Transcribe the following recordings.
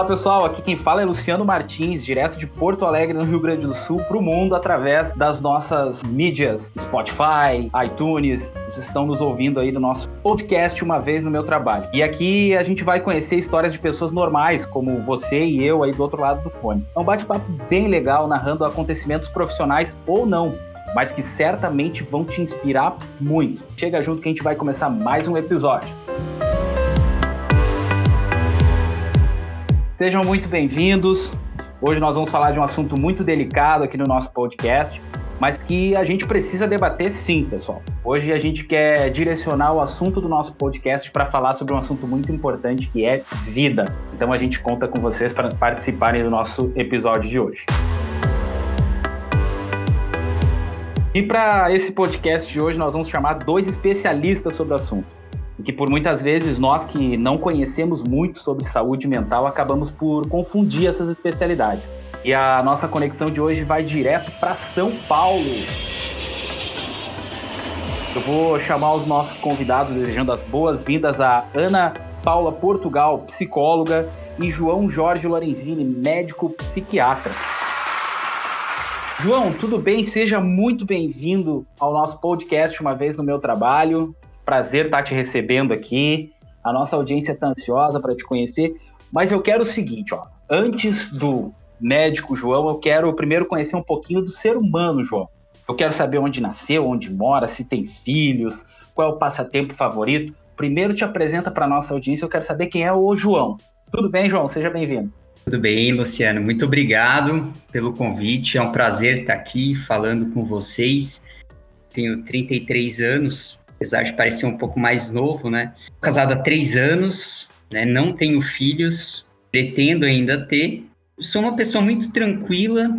Olá pessoal, aqui quem fala é Luciano Martins, direto de Porto Alegre, no Rio Grande do Sul, para o mundo através das nossas mídias, Spotify, iTunes. Vocês estão nos ouvindo aí no nosso podcast Uma Vez no Meu Trabalho. E aqui a gente vai conhecer histórias de pessoas normais, como você e eu aí do outro lado do fone. É um bate-papo bem legal, narrando acontecimentos profissionais ou não, mas que certamente vão te inspirar muito. Chega junto que a gente vai começar mais um episódio. Sejam muito bem-vindos. Hoje nós vamos falar de um assunto muito delicado aqui no nosso podcast, mas que a gente precisa debater sim, pessoal. Hoje a gente quer direcionar o assunto do nosso podcast para falar sobre um assunto muito importante que é vida. Então a gente conta com vocês para participarem do nosso episódio de hoje. E para esse podcast de hoje nós vamos chamar dois especialistas sobre o assunto e que por muitas vezes nós que não conhecemos muito sobre saúde mental acabamos por confundir essas especialidades. E a nossa conexão de hoje vai direto para São Paulo. Eu vou chamar os nossos convidados desejando as boas-vindas a Ana Paula Portugal, psicóloga, e João Jorge Lorenzini, médico psiquiatra. João, tudo bem? Seja muito bem-vindo ao nosso podcast Uma Vez no Meu Trabalho. Prazer estar te recebendo aqui. A nossa audiência está ansiosa para te conhecer. Mas eu quero o seguinte, ó. Antes do médico João, eu quero primeiro conhecer um pouquinho do ser humano, João. Eu quero saber onde nasceu, onde mora, se tem filhos, qual é o passatempo favorito. Primeiro te apresenta para nossa audiência, eu quero saber quem é o João. Tudo bem, João? Seja bem-vindo. Tudo bem, Luciano. Muito obrigado pelo convite. É um prazer estar aqui falando com vocês. Tenho 33 anos, apesar de parecer um pouco mais novo, né? Casado há três anos, né? Não tenho filhos, pretendo ainda ter. Sou uma pessoa muito tranquila.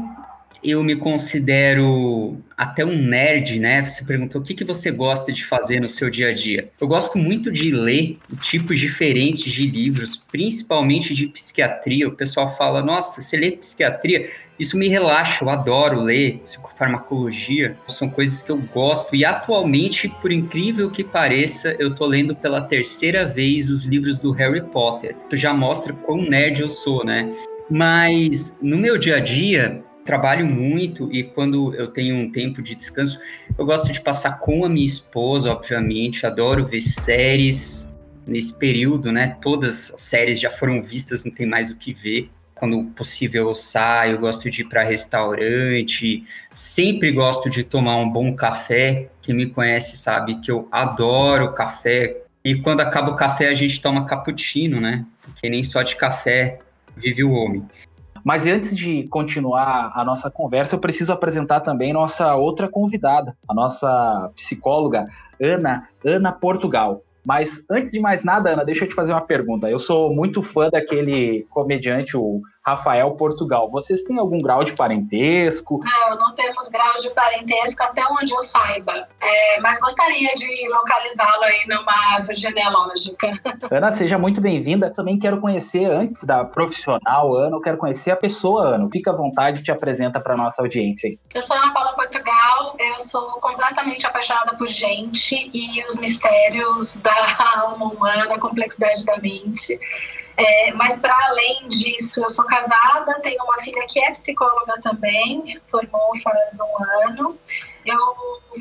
Eu me considero até um nerd, né? Você perguntou o que, que você gosta de fazer no seu dia a dia. Eu gosto muito de ler tipos diferentes de livros, principalmente de psiquiatria. O pessoal fala, nossa, você lê psiquiatria? Isso me relaxa, eu adoro ler psicofarmacologia, são coisas que eu gosto. E atualmente, por incrível que pareça, eu tô lendo pela terceira vez os livros do Harry Potter. Isso já mostra quão nerd eu sou, né? Mas no meu dia a dia, trabalho muito e quando eu tenho um tempo de descanso, eu gosto de passar com a minha esposa, obviamente, adoro ver séries nesse período, né? Todas as séries já foram vistas, não tem mais o que ver quando possível eu saio, gosto de ir para restaurante, sempre gosto de tomar um bom café. Quem me conhece sabe que eu adoro café. E quando acaba o café, a gente toma cappuccino, né? Porque nem só de café vive o homem. Mas antes de continuar a nossa conversa, eu preciso apresentar também nossa outra convidada, a nossa psicóloga Ana, Ana Portugal. Mas antes de mais nada, Ana, deixa eu te fazer uma pergunta. Eu sou muito fã daquele comediante, o Rafael Portugal. Vocês têm algum grau de parentesco? Não, não temos grau de parentesco até onde eu saiba. É, mas gostaria de localizá-lo aí numa árvore genealógica. Ana, seja muito bem-vinda. Também quero conhecer, antes da profissional, Ana, eu quero conhecer a pessoa, Ana. Fica à vontade e te apresenta para nossa audiência. Eu sou Ana Paula Portugal, sou completamente apaixonada por gente e os mistérios da alma humana, a complexidade da mente. É, mas para além disso, eu sou casada, tenho uma filha que é psicóloga também, formou faz um ano. Eu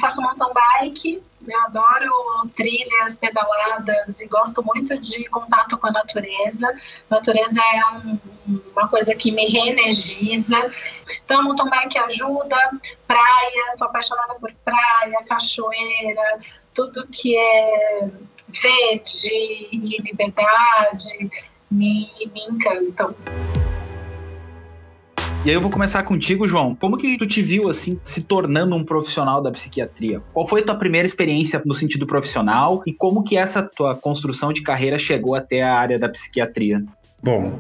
faço mountain bike, eu adoro trilhas, pedaladas e gosto muito de contato com a natureza. Natureza é um, uma coisa que me reenergiza. Então, mountain bike ajuda, praia, sou apaixonada por praia, cachoeira, tudo que é verde e liberdade me, me encantam. E aí eu vou começar contigo, João. Como que tu te viu assim se tornando um profissional da psiquiatria? Qual foi a tua primeira experiência no sentido profissional e como que essa tua construção de carreira chegou até a área da psiquiatria? Bom,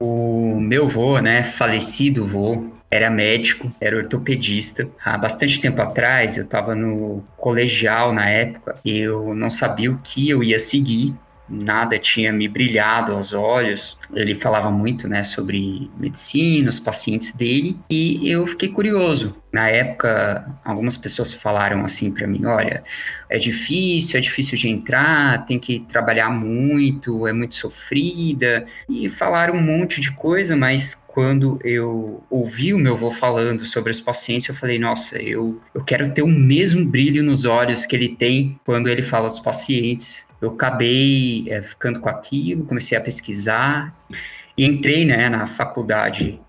o meu vô, né, falecido vô, era médico, era ortopedista. Há bastante tempo atrás, eu estava no colegial na época, eu não sabia o que eu ia seguir nada tinha me brilhado aos olhos. Ele falava muito, né, sobre medicina, os pacientes dele, e eu fiquei curioso. Na época, algumas pessoas falaram assim para mim: olha, é difícil, é difícil de entrar, tem que trabalhar muito, é muito sofrida, e falaram um monte de coisa, mas quando eu ouvi o meu avô falando sobre os pacientes, eu falei, nossa, eu, eu quero ter o mesmo brilho nos olhos que ele tem quando ele fala dos pacientes. Eu acabei é, ficando com aquilo, comecei a pesquisar e entrei né, na faculdade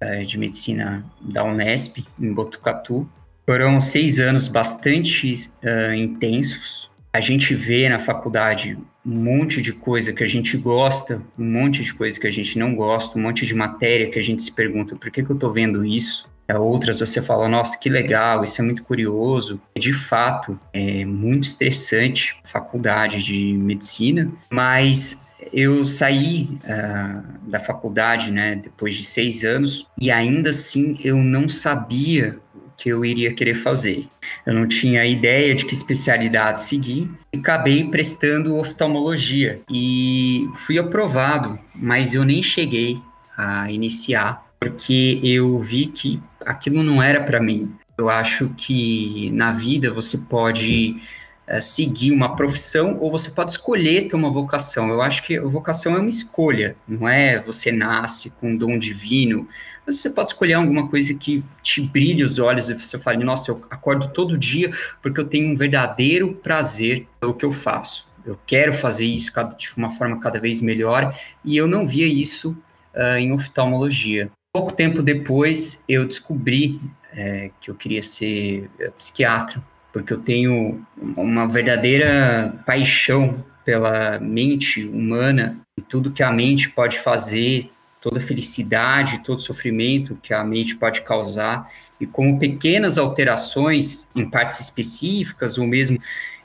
é, de medicina da Unesp, em Botucatu. Foram seis anos bastante uh, intensos. A gente vê na faculdade um monte de coisa que a gente gosta, um monte de coisa que a gente não gosta, um monte de matéria que a gente se pergunta por que, que eu estou vendo isso. É, outras você fala, nossa, que legal, isso é muito curioso. De fato, é muito estressante a faculdade de medicina, mas eu saí uh, da faculdade, né, depois de seis anos, e ainda assim eu não sabia que eu iria querer fazer. Eu não tinha ideia de que especialidade seguir e acabei prestando oftalmologia e fui aprovado, mas eu nem cheguei a iniciar porque eu vi que aquilo não era para mim. Eu acho que na vida você pode é, seguir uma profissão ou você pode escolher ter uma vocação. Eu acho que a vocação é uma escolha, não é você nasce com um dom divino. Você pode escolher alguma coisa que te brilhe os olhos e você fale, nossa, eu acordo todo dia porque eu tenho um verdadeiro prazer pelo que eu faço. Eu quero fazer isso de uma forma cada vez melhor e eu não via isso uh, em oftalmologia. Pouco tempo depois, eu descobri é, que eu queria ser psiquiatra porque eu tenho uma verdadeira paixão pela mente humana e tudo que a mente pode fazer, toda felicidade, todo sofrimento que a mente pode causar, e como pequenas alterações em partes específicas ou mesmo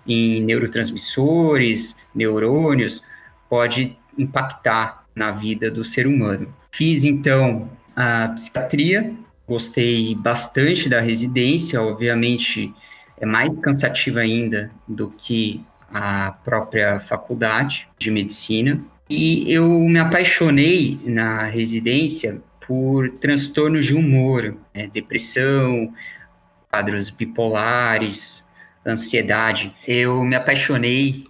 em neurotransmissores, neurônios, pode impactar na vida do ser humano. Fiz então a psiquiatria, gostei bastante da residência, obviamente é mais cansativa ainda do que a própria faculdade de medicina. E eu me apaixonei na residência por transtornos de humor, né, depressão, quadros bipolares, ansiedade. Eu me apaixonei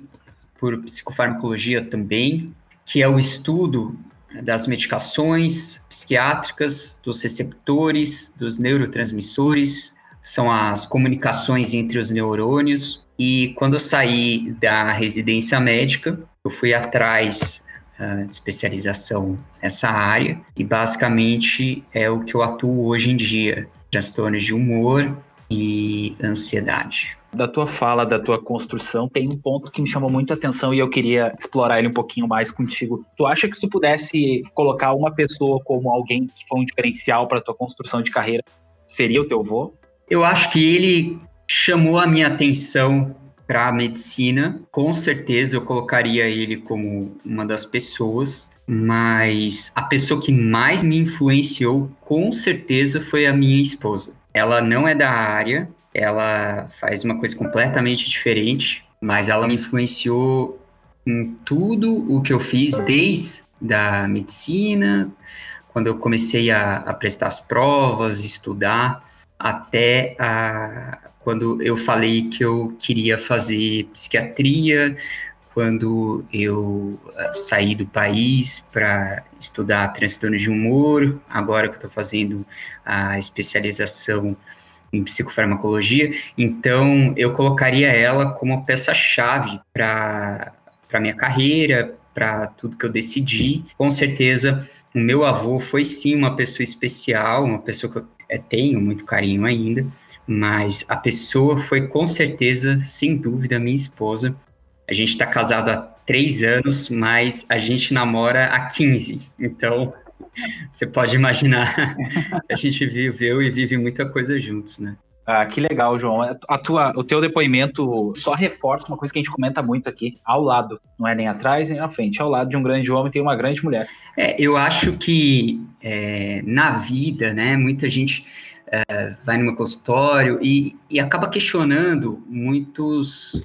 por psicofarmacologia também, que é o estudo das medicações psiquiátricas, dos receptores, dos neurotransmissores, são as comunicações entre os neurônios. E quando eu saí da residência médica, eu fui atrás uh, de especialização nessa área e basicamente é o que eu atuo hoje em dia: transtornos de humor e ansiedade. Da tua fala, da tua construção, tem um ponto que me chamou muita atenção e eu queria explorar ele um pouquinho mais contigo. Tu acha que se tu pudesse colocar uma pessoa como alguém que foi um diferencial para tua construção de carreira, seria o teu vô? Eu acho que ele chamou a minha atenção para a medicina. Com certeza eu colocaria ele como uma das pessoas, mas a pessoa que mais me influenciou, com certeza, foi a minha esposa. Ela não é da área, ela faz uma coisa completamente diferente, mas ela me influenciou em tudo o que eu fiz, desde da medicina, quando eu comecei a, a prestar as provas, estudar até a, quando eu falei que eu queria fazer psiquiatria, quando eu uh, saí do país para estudar transtornos de humor, agora que estou fazendo a especialização em psicofarmacologia, então eu colocaria ela como peça-chave para a minha carreira, para tudo que eu decidi. Com certeza, o meu avô foi sim uma pessoa especial, uma pessoa que eu é, tenho muito carinho ainda, mas a pessoa foi com certeza, sem dúvida, minha esposa. A gente está casado há três anos, mas a gente namora há 15. Então, você pode imaginar, a gente viveu e vive muita coisa juntos, né? Ah, que legal, João. A tua, o teu depoimento só reforça uma coisa que a gente comenta muito aqui, ao lado. Não é nem atrás nem na frente. Ao lado de um grande homem tem uma grande mulher. É, eu acho que é, na vida, né, muita gente é, vai no meu consultório e, e acaba questionando muitos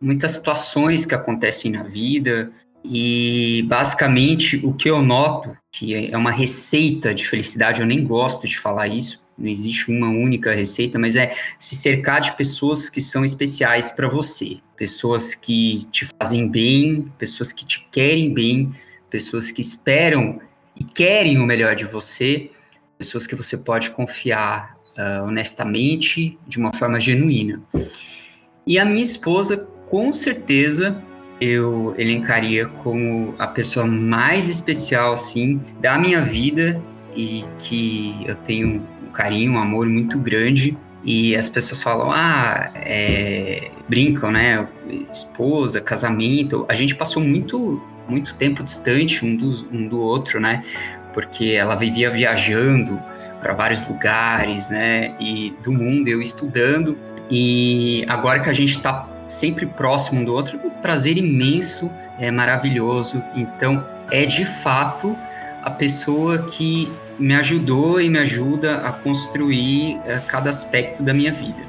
muitas situações que acontecem na vida, e basicamente o que eu noto, que é uma receita de felicidade, eu nem gosto de falar isso, não existe uma única receita, mas é se cercar de pessoas que são especiais para você, pessoas que te fazem bem, pessoas que te querem bem, pessoas que esperam e querem o melhor de você, pessoas que você pode confiar uh, honestamente, de uma forma genuína. E a minha esposa, com certeza, eu elencaria como a pessoa mais especial, assim, da minha vida e que eu tenho um carinho, um amor muito grande. E as pessoas falam, ah, é... brincam, né? Esposa, casamento. A gente passou muito, muito tempo distante um do, um do outro, né? Porque ela vivia viajando para vários lugares, né? E do mundo, eu estudando. E agora que a gente está sempre próximo um do outro, um prazer imenso, é maravilhoso. Então, é de fato a pessoa que me ajudou e me ajuda a construir uh, cada aspecto da minha vida.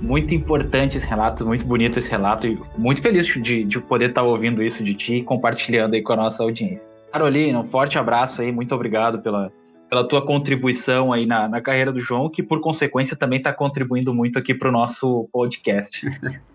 Muito importante esse relato, muito bonito esse relato e muito feliz de, de poder estar ouvindo isso de ti e compartilhando aí com a nossa audiência. Carolina, um forte abraço aí, muito obrigado pela, pela tua contribuição aí na, na carreira do João, que por consequência também está contribuindo muito aqui para o nosso podcast.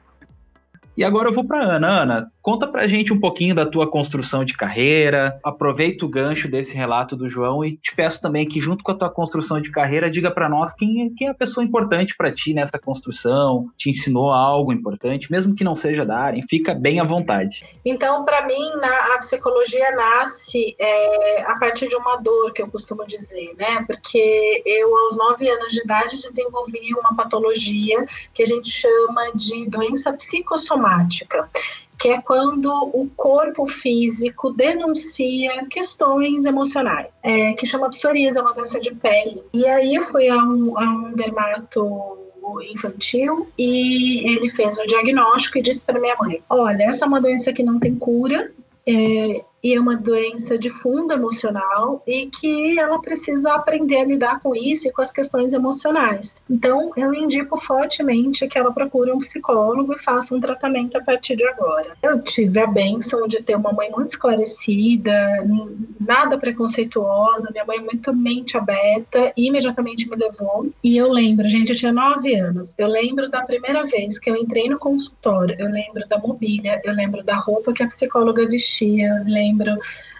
E agora eu vou para Ana. Ana, conta para a gente um pouquinho da tua construção de carreira. Aproveita o gancho desse relato do João e te peço também que, junto com a tua construção de carreira, diga para nós quem é, quem é a pessoa importante para ti nessa construção, te ensinou algo importante, mesmo que não seja da área. Fica bem à vontade. Então, para mim, na, a psicologia nasce é, a partir de uma dor, que eu costumo dizer, né? Porque eu, aos nove anos de idade, desenvolvi uma patologia que a gente chama de doença psicossomática somática, que é quando o corpo físico denuncia questões emocionais, é, que chama psoríase, é uma doença de pele. E aí eu fui a um, a um dermato infantil e ele fez o diagnóstico e disse para minha mãe: Olha, essa é uma doença que não tem cura, é, e é uma doença de fundo emocional e que ela precisa aprender a lidar com isso e com as questões emocionais. Então, eu indico fortemente que ela procure um psicólogo e faça um tratamento a partir de agora. Eu tive a benção de ter uma mãe muito esclarecida, nada preconceituosa, minha mãe muito mente aberta, e imediatamente me levou. E eu lembro, gente, eu tinha nove anos, eu lembro da primeira vez que eu entrei no consultório, eu lembro da mobília, eu lembro da roupa que a psicóloga vestia, eu lembro lembro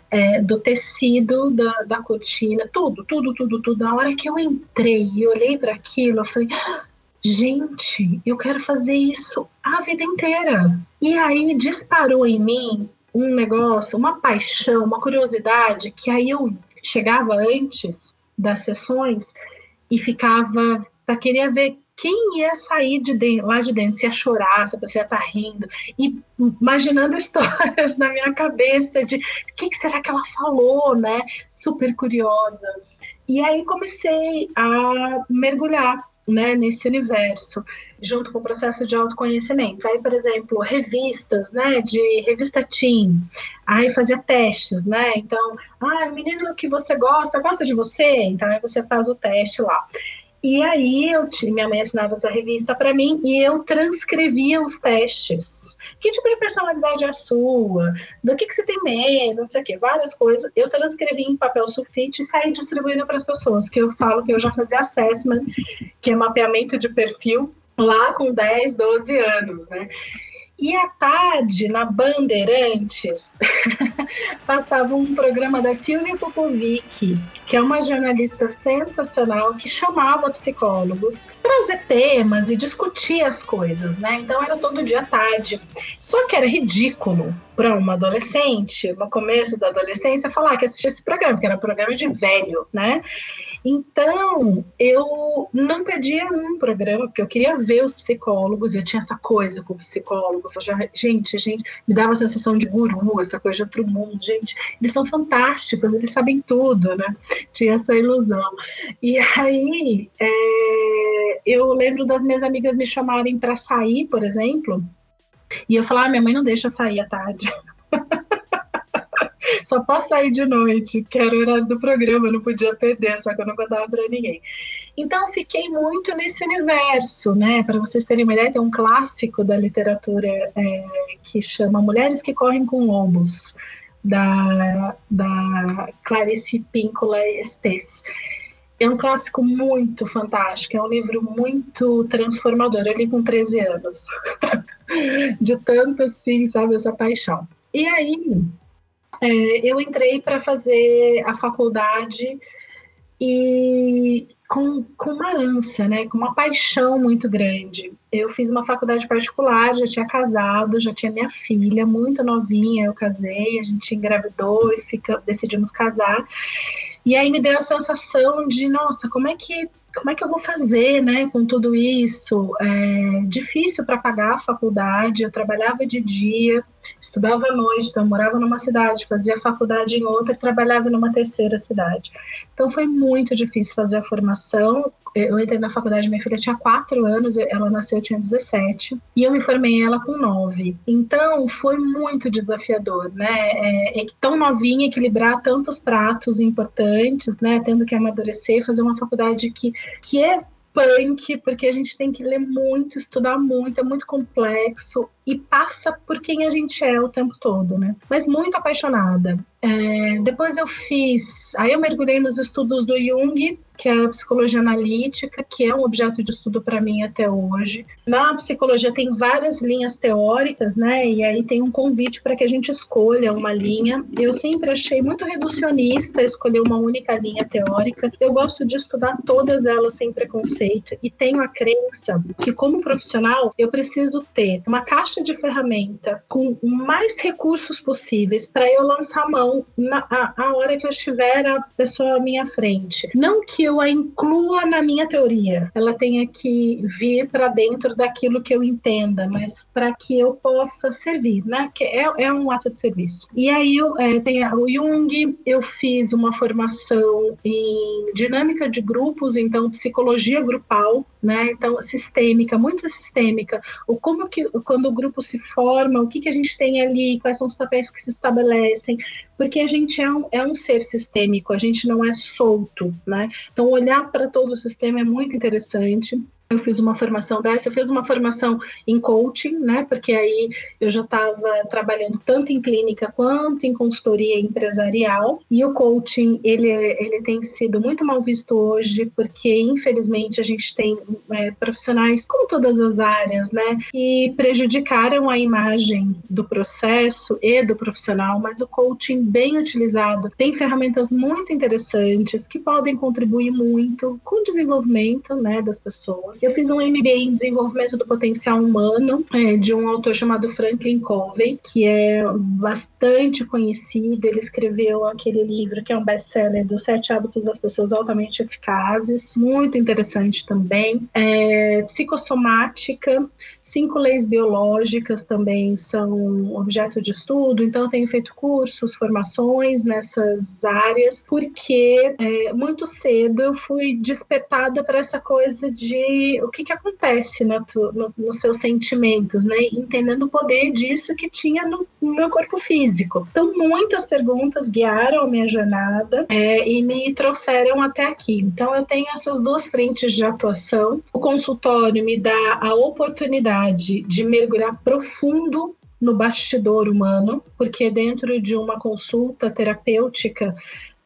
é, do tecido da, da cortina, tudo, tudo, tudo, tudo. Na hora que eu entrei e olhei para aquilo, eu falei, gente, eu quero fazer isso a vida inteira. E aí disparou em mim um negócio, uma paixão, uma curiosidade, que aí eu chegava antes das sessões e ficava para querer ver quem ia sair de dentro, lá de dentro, se ia chorar, se a pessoa ia estar tá rindo, e imaginando histórias na minha cabeça de o que, que, será que ela falou, né? Super curiosa. E aí comecei a mergulhar né, nesse universo, junto com o processo de autoconhecimento. Aí, por exemplo, revistas, né, de revista Teen, aí fazia testes, né, então, ah, menino que você gosta, gosta de você? Então, aí você faz o teste lá. E aí eu minha mãe assinava essa revista para mim e eu transcrevia os testes. Que tipo de personalidade é a sua? Do que, que você tem medo? Não sei o quê, várias coisas. Eu transcrevi em papel sulfite e saí distribuindo para as pessoas, que eu falo que eu já fazia assessment, que é mapeamento de perfil, lá com 10, 12 anos, né? E à tarde, na Bandeirantes, passava um programa da Silvia Popovic, que é uma jornalista sensacional que chamava psicólogos para trazer temas e discutir as coisas, né? Então era todo dia à tarde. Só que era ridículo para uma adolescente, no começo da adolescência, falar que assistia esse programa, porque era um programa de velho, né? Então, eu não pedia um programa, porque eu queria ver os psicólogos, eu tinha essa coisa com o psicólogo. Eu gente, gente, me dava a sensação de guru, essa coisa de outro mundo. Gente, eles são fantásticos, eles sabem tudo, né? Tinha essa ilusão. E aí, é, eu lembro das minhas amigas me chamarem para sair, por exemplo, e eu falava, ah, minha mãe não deixa sair à tarde. só posso sair de noite, que era o horário do programa, eu não podia perder, só que eu não contava para ninguém. Então fiquei muito nesse universo, né? Para vocês terem uma ideia, tem um clássico da literatura é, que chama Mulheres que Correm com Lobos, da, da Clarice Píncola Estes. É um clássico muito fantástico, é um livro muito transformador. Eu li com 13 anos, de tanto assim, sabe, essa paixão. E aí, é, eu entrei para fazer a faculdade e com, com uma ânsia, né, com uma paixão muito grande. Eu fiz uma faculdade particular, já tinha casado, já tinha minha filha, muito novinha, eu casei, a gente engravidou e fica, decidimos casar. E aí me deu a sensação de, nossa, como é que como é que eu vou fazer, né, com tudo isso? É difícil para pagar a faculdade. Eu trabalhava de dia, estudava à noite, então morava numa cidade, fazia faculdade em outra e trabalhava numa terceira cidade. Então foi muito difícil fazer a formação eu entrei na faculdade, minha filha tinha 4 anos, ela nasceu, tinha 17, e eu me formei ela com 9. Então, foi muito desafiador, né? É, é tão novinha, equilibrar tantos pratos importantes, né? Tendo que amadurecer, fazer uma faculdade que, que é punk, porque a gente tem que ler muito, estudar muito, é muito complexo e passa por quem a gente é o tempo todo, né? Mas muito apaixonada. É, depois eu fiz, aí eu mergulhei nos estudos do Jung, que é a psicologia analítica, que é um objeto de estudo para mim até hoje. Na psicologia tem várias linhas teóricas, né? E aí tem um convite para que a gente escolha uma linha. Eu sempre achei muito reducionista escolher uma única linha teórica. Eu gosto de estudar todas elas sem preconceito e tenho a crença que como profissional eu preciso ter uma caixa de ferramenta com mais recursos possíveis para eu lançar a mão na a, a hora que eu estiver a pessoa à minha frente. Não que eu a inclua na minha teoria, ela tenha que vir para dentro daquilo que eu entenda, mas para que eu possa servir, né? Que é, é um ato de serviço. E aí eu, é, tem o Jung, eu fiz uma formação em dinâmica de grupos, então psicologia grupal, né? Então sistêmica, muito sistêmica. O como que quando o grupo se forma, o que que a gente tem ali, quais são os papéis que se estabelecem, porque a gente é um, é um ser sistêmico, a gente não é solto, né? Então, olhar para todo o sistema é muito interessante eu fiz uma formação dessa, eu fiz uma formação em coaching, né? Porque aí eu já estava trabalhando tanto em clínica quanto em consultoria empresarial. E o coaching ele, ele tem sido muito mal visto hoje, porque infelizmente a gente tem é, profissionais, como todas as áreas, né? Que prejudicaram a imagem do processo e do profissional, mas o coaching bem utilizado tem ferramentas muito interessantes que podem contribuir muito com o desenvolvimento, né, das pessoas eu fiz um MBA em desenvolvimento do potencial humano é, de um autor chamado Franklin Covey, que é bastante conhecido. Ele escreveu aquele livro que é um best-seller dos Sete Hábitos das Pessoas Altamente Eficazes, muito interessante também. É, psicossomática, Cinco leis biológicas também são objeto de estudo, então eu tenho feito cursos, formações nessas áreas, porque é, muito cedo eu fui despertada para essa coisa de o que, que acontece no, no, nos seus sentimentos, né? Entendendo o poder disso que tinha no, no meu corpo físico. Então, muitas perguntas guiaram a minha jornada é, e me trouxeram até aqui. Então, eu tenho essas duas frentes de atuação. O consultório me dá a oportunidade de mergulhar profundo no bastidor humano, porque dentro de uma consulta terapêutica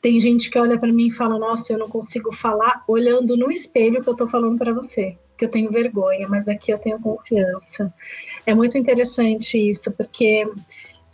tem gente que olha para mim e fala: Nossa, eu não consigo falar olhando no espelho que eu estou falando para você, que eu tenho vergonha, mas aqui eu tenho confiança. É muito interessante isso, porque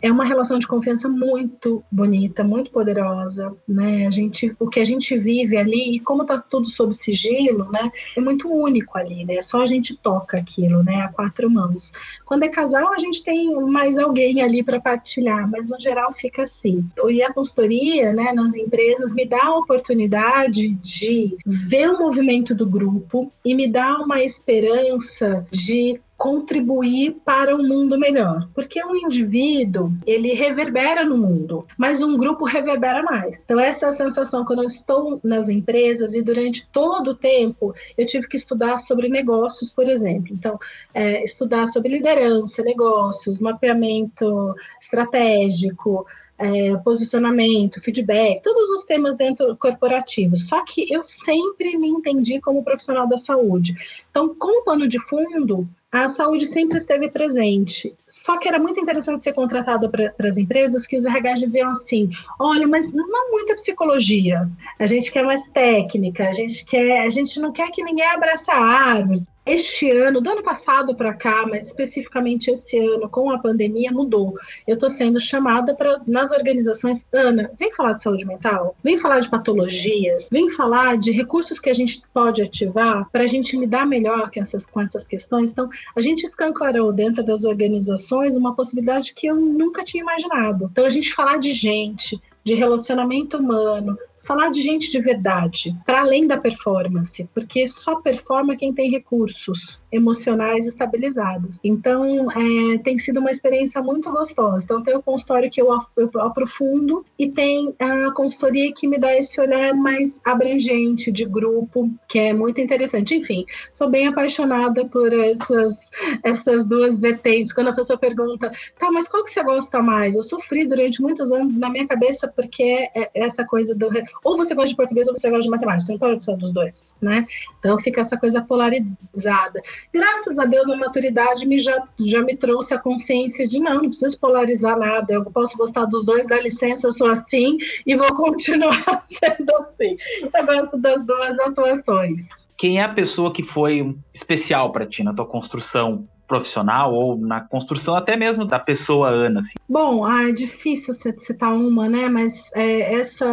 é uma relação de confiança muito bonita, muito poderosa, né? A gente, o que a gente vive ali e como tá tudo sob sigilo, né? É muito único ali, né? Só a gente toca aquilo, né? A quatro mãos. Quando é casal, a gente tem mais alguém ali para partilhar, mas no geral fica assim. E a consultoria, né? Nas empresas me dá a oportunidade de ver o movimento do grupo e me dá uma esperança de contribuir para um mundo melhor. Porque um indivíduo, ele reverbera no mundo, mas um grupo reverbera mais. Então, essa é a sensação quando eu estou nas empresas e durante todo o tempo eu tive que estudar sobre negócios, por exemplo. Então, é, estudar sobre liderança, negócios, mapeamento estratégico, é, posicionamento, feedback, todos os temas dentro corporativo. Só que eu sempre me entendi como profissional da saúde. Então, como pano de fundo, a saúde sempre esteve presente. Só que era muito interessante ser contratada para as empresas que os RH diziam assim: olha, mas não muita psicologia. A gente quer mais técnica, a gente quer, a gente não quer que ninguém abraça árvores este ano, do ano passado para cá, mas especificamente esse ano, com a pandemia, mudou. Eu estou sendo chamada para, nas organizações, Ana, vem falar de saúde mental, vem falar de patologias, vem falar de recursos que a gente pode ativar para a gente lidar melhor com essas, com essas questões. Então, a gente escancarou dentro das organizações uma possibilidade que eu nunca tinha imaginado. Então, a gente falar de gente, de relacionamento humano, falar de gente de verdade, para além da performance, porque só performa quem tem recursos emocionais estabilizados. Então, é, tem sido uma experiência muito gostosa. Então, tem o consultório que eu, aprofundo e tem a consultoria que me dá esse olhar mais abrangente de grupo, que é muito interessante. Enfim, sou bem apaixonada por essas, essas duas vertentes. Quando a pessoa pergunta, tá, mas qual que você gosta mais? Eu sofri durante muitos anos na minha cabeça porque é essa coisa do ou você gosta de português ou você gosta de matemática, você não pode gostar dos dois, né? Então fica essa coisa polarizada. Graças a Deus a maturidade me já, já me trouxe a consciência de não, não preciso polarizar nada, eu posso gostar dos dois, dá licença, eu sou assim e vou continuar sendo assim. Eu gosto das duas atuações. Quem é a pessoa que foi especial para ti na tua construção profissional ou na construção até mesmo da pessoa Ana? Assim? Bom, ah, é difícil citar uma, né? Mas é, essa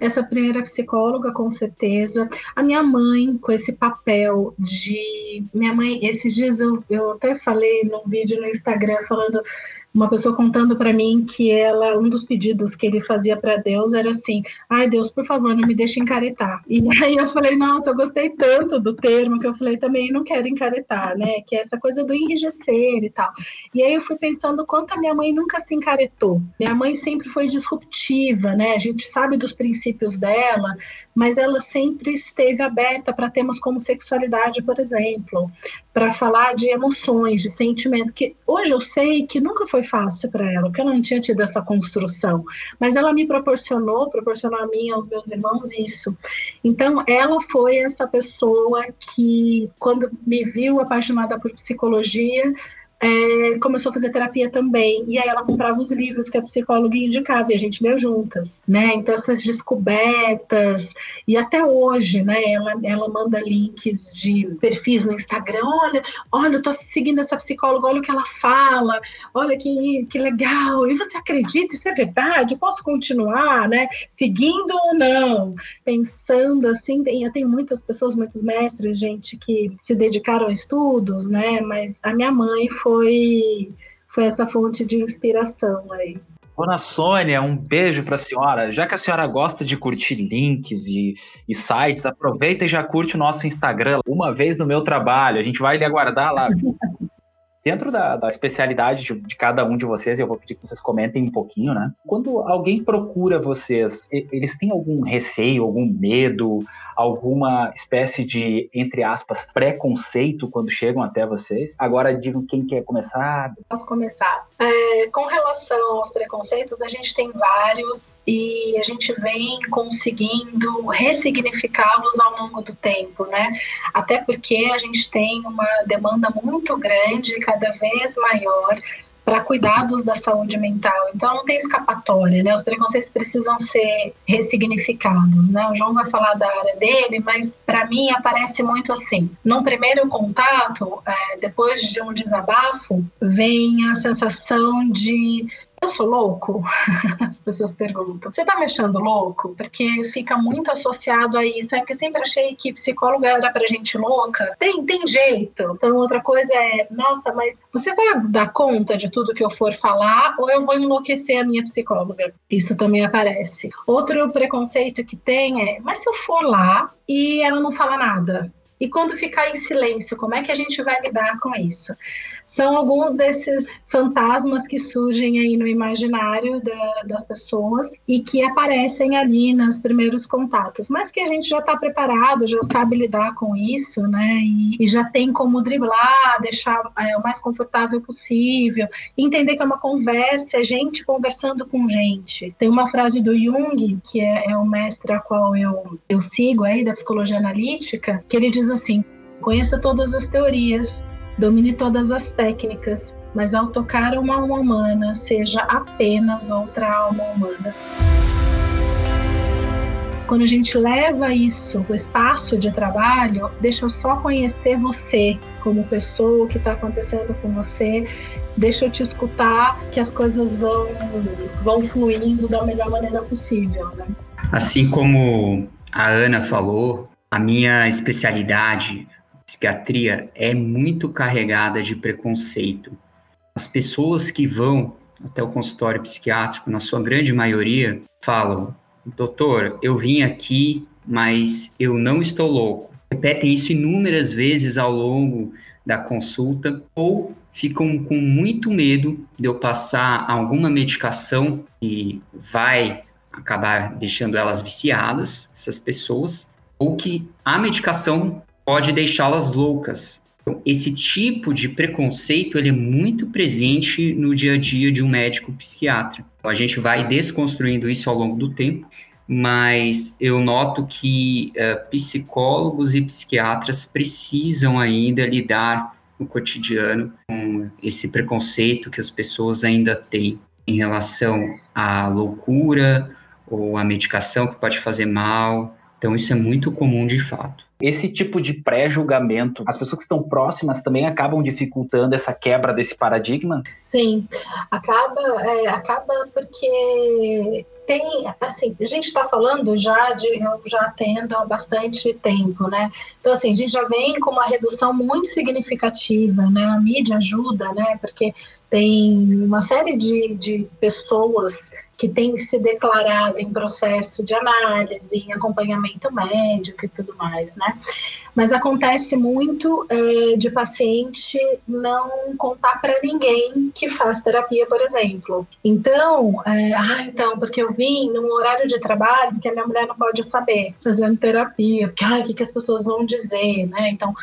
essa primeira psicóloga, com certeza. A minha mãe, com esse papel de. Minha mãe, esses dias eu, eu até falei num vídeo no Instagram falando uma pessoa contando para mim que ela um dos pedidos que ele fazia para Deus era assim: "Ai, Deus, por favor, não me deixe encaretar". E aí eu falei: "Nossa, eu gostei tanto do termo que eu falei também não quero encaretar, né? Que é essa coisa do enrijecer e tal". E aí eu fui pensando quanto a minha mãe nunca se encaretou. Minha mãe sempre foi disruptiva, né? A gente sabe dos princípios dela, mas ela sempre esteve aberta para temas como sexualidade, por exemplo, para falar de emoções, de sentimento, que hoje eu sei que nunca foi fácil para ela, porque eu não tinha tido essa construção, mas ela me proporcionou, proporcionou a mim aos meus irmãos isso. Então, ela foi essa pessoa que, quando me viu apaixonada por psicologia, é, começou a fazer terapia também. E aí ela comprava os livros que a psicóloga indicava e a gente leu juntas, né? Então essas descobertas e até hoje, né? Ela, ela manda links de perfis no Instagram. Olha, olha, eu tô seguindo essa psicóloga, olha o que ela fala, olha que, que legal. E você acredita? Isso é verdade? Eu posso continuar, né? Seguindo ou não? Pensando assim, tem, tenho muitas pessoas, muitos mestres, gente que se dedicaram a estudos, né? Mas a minha mãe foi foi, foi essa fonte de inspiração aí. Dona Sônia, um beijo para a senhora. Já que a senhora gosta de curtir links e, e, sites, aproveita e já curte o nosso Instagram. Uma vez no meu trabalho, a gente vai lhe aguardar lá. Dentro da, da especialidade de, de, cada um de vocês, eu vou pedir que vocês comentem um pouquinho, né? Quando alguém procura vocês, eles têm algum receio, algum medo, alguma espécie de, entre aspas, preconceito quando chegam até vocês? Agora digam quem quer começar. Posso começar. É, com relação aos preconceitos, a gente tem vários e a gente vem conseguindo ressignificá-los ao longo do tempo, né? Até porque a gente tem uma demanda muito grande, cada vez maior, para cuidados da saúde mental. Então não tem escapatória, né? Os preconceitos precisam ser ressignificados, né? O João vai falar da área dele, mas para mim aparece muito assim. Num primeiro contato, é, depois de um desabafo, vem a sensação de eu sou louco? As pessoas perguntam. Você tá me achando louco? Porque fica muito associado a isso. É que eu sempre achei que psicólogo era pra gente louca. Tem, tem jeito. Então, outra coisa é, nossa, mas você vai dar conta de tudo que eu for falar ou eu vou enlouquecer a minha psicóloga? Isso também aparece. Outro preconceito que tem é, mas se eu for lá e ela não fala nada? E quando ficar em silêncio, como é que a gente vai lidar com isso? São alguns desses fantasmas que surgem aí no imaginário da, das pessoas e que aparecem ali nos primeiros contatos, mas que a gente já está preparado, já sabe lidar com isso, né? E, e já tem como driblar, deixar é, o mais confortável possível, entender que é uma conversa, é gente conversando com gente. Tem uma frase do Jung, que é, é o mestre a qual eu, eu sigo aí da psicologia analítica, que ele diz assim: conheça todas as teorias, Domine todas as técnicas, mas ao tocar uma alma humana, seja apenas outra alma humana. Quando a gente leva isso, o espaço de trabalho, deixa eu só conhecer você como pessoa, o que está acontecendo com você, deixa eu te escutar, que as coisas vão, vão fluindo da melhor maneira possível. Né? Assim como a Ana falou, a minha especialidade psiquiatria é muito carregada de preconceito. As pessoas que vão até o consultório psiquiátrico, na sua grande maioria, falam: Doutor, eu vim aqui, mas eu não estou louco. Repetem isso inúmeras vezes ao longo da consulta ou ficam com muito medo de eu passar alguma medicação que vai acabar deixando elas viciadas, essas pessoas, ou que a medicação pode deixá-las loucas. Então, esse tipo de preconceito ele é muito presente no dia a dia de um médico psiquiatra. Então, a gente vai desconstruindo isso ao longo do tempo, mas eu noto que uh, psicólogos e psiquiatras precisam ainda lidar no cotidiano com esse preconceito que as pessoas ainda têm em relação à loucura ou à medicação que pode fazer mal. Então, isso é muito comum de fato. Esse tipo de pré-julgamento, as pessoas que estão próximas também acabam dificultando essa quebra desse paradigma? Sim, acaba, é, acaba porque tem, assim, a gente está falando já de, eu já atendo há bastante tempo, né? Então, assim, a gente já vem com uma redução muito significativa, né? A mídia ajuda, né? Porque tem uma série de, de pessoas que tem se declarado em processo de análise, em acompanhamento médico e tudo mais, né? Mas acontece muito é, de paciente não contar para ninguém que faz terapia, por exemplo. Então, é, ah, então, porque eu vim num horário de trabalho que a minha mulher não pode saber fazendo terapia, porque, ah, o que, que as pessoas vão dizer, né? Então,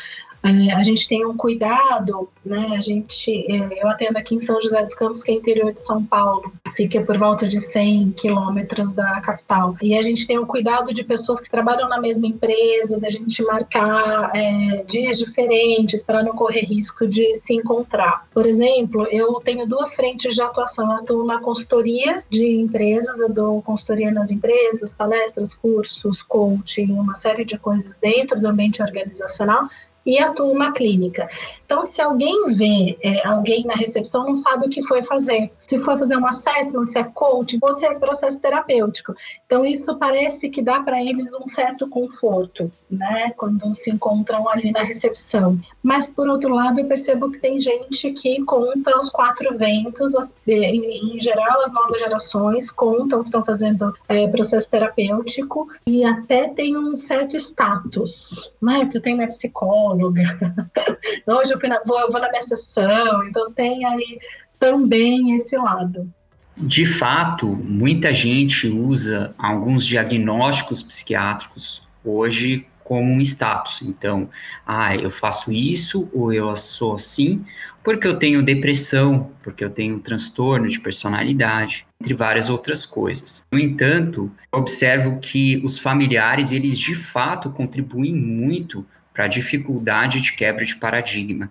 é, a gente tem um cuidado, né? A gente, é, eu atendo aqui em São José dos Campos, que é interior de São Paulo, fica por volta de 100 quilômetros da capital. E a gente tem um cuidado de pessoas que trabalham na mesma empresa, da gente marcar é, dias diferentes para não correr risco de se encontrar. Por exemplo, eu tenho duas frentes de atuação. Eu atuo na consultoria de empresas, eu dou consultoria nas empresas, palestras, cursos, coaching, uma série de coisas dentro do ambiente organizacional e atuo na clínica. Então, se alguém vê é, alguém na recepção, não sabe o que foi fazer. Se for fazer uma assessment, se é coach, ou se é processo terapêutico. Então, isso parece que dá para eles um certo conforto, né? Quando se encontram ali na recepção. Mas, por outro lado, eu percebo que tem gente que conta os quatro ventos, em, geral, as novas gerações contam que estão fazendo é, processo terapêutico e até tem um certo status, né? Porque eu tenho minha psicóloga, hoje eu, na, vou, vou na minha sessão, então tem aí também esse lado. De fato, muita gente usa alguns diagnósticos psiquiátricos hoje como um status. Então, ah, eu faço isso ou eu sou assim porque eu tenho depressão, porque eu tenho transtorno de personalidade, entre várias outras coisas. No entanto, observo que os familiares, eles de fato contribuem muito para a dificuldade de quebra de paradigma.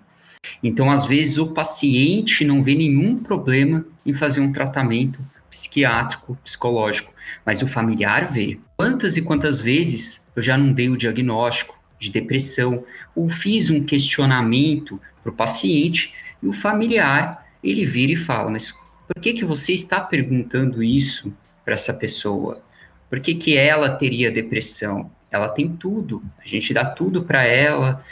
Então, às vezes, o paciente não vê nenhum problema em fazer um tratamento psiquiátrico, psicológico, mas o familiar vê. Quantas e quantas vezes eu já não dei o diagnóstico de depressão ou fiz um questionamento para o paciente e o familiar ele vira e fala: Mas por que, que você está perguntando isso para essa pessoa? Por que, que ela teria depressão? Ela tem tudo, a gente dá tudo para ela.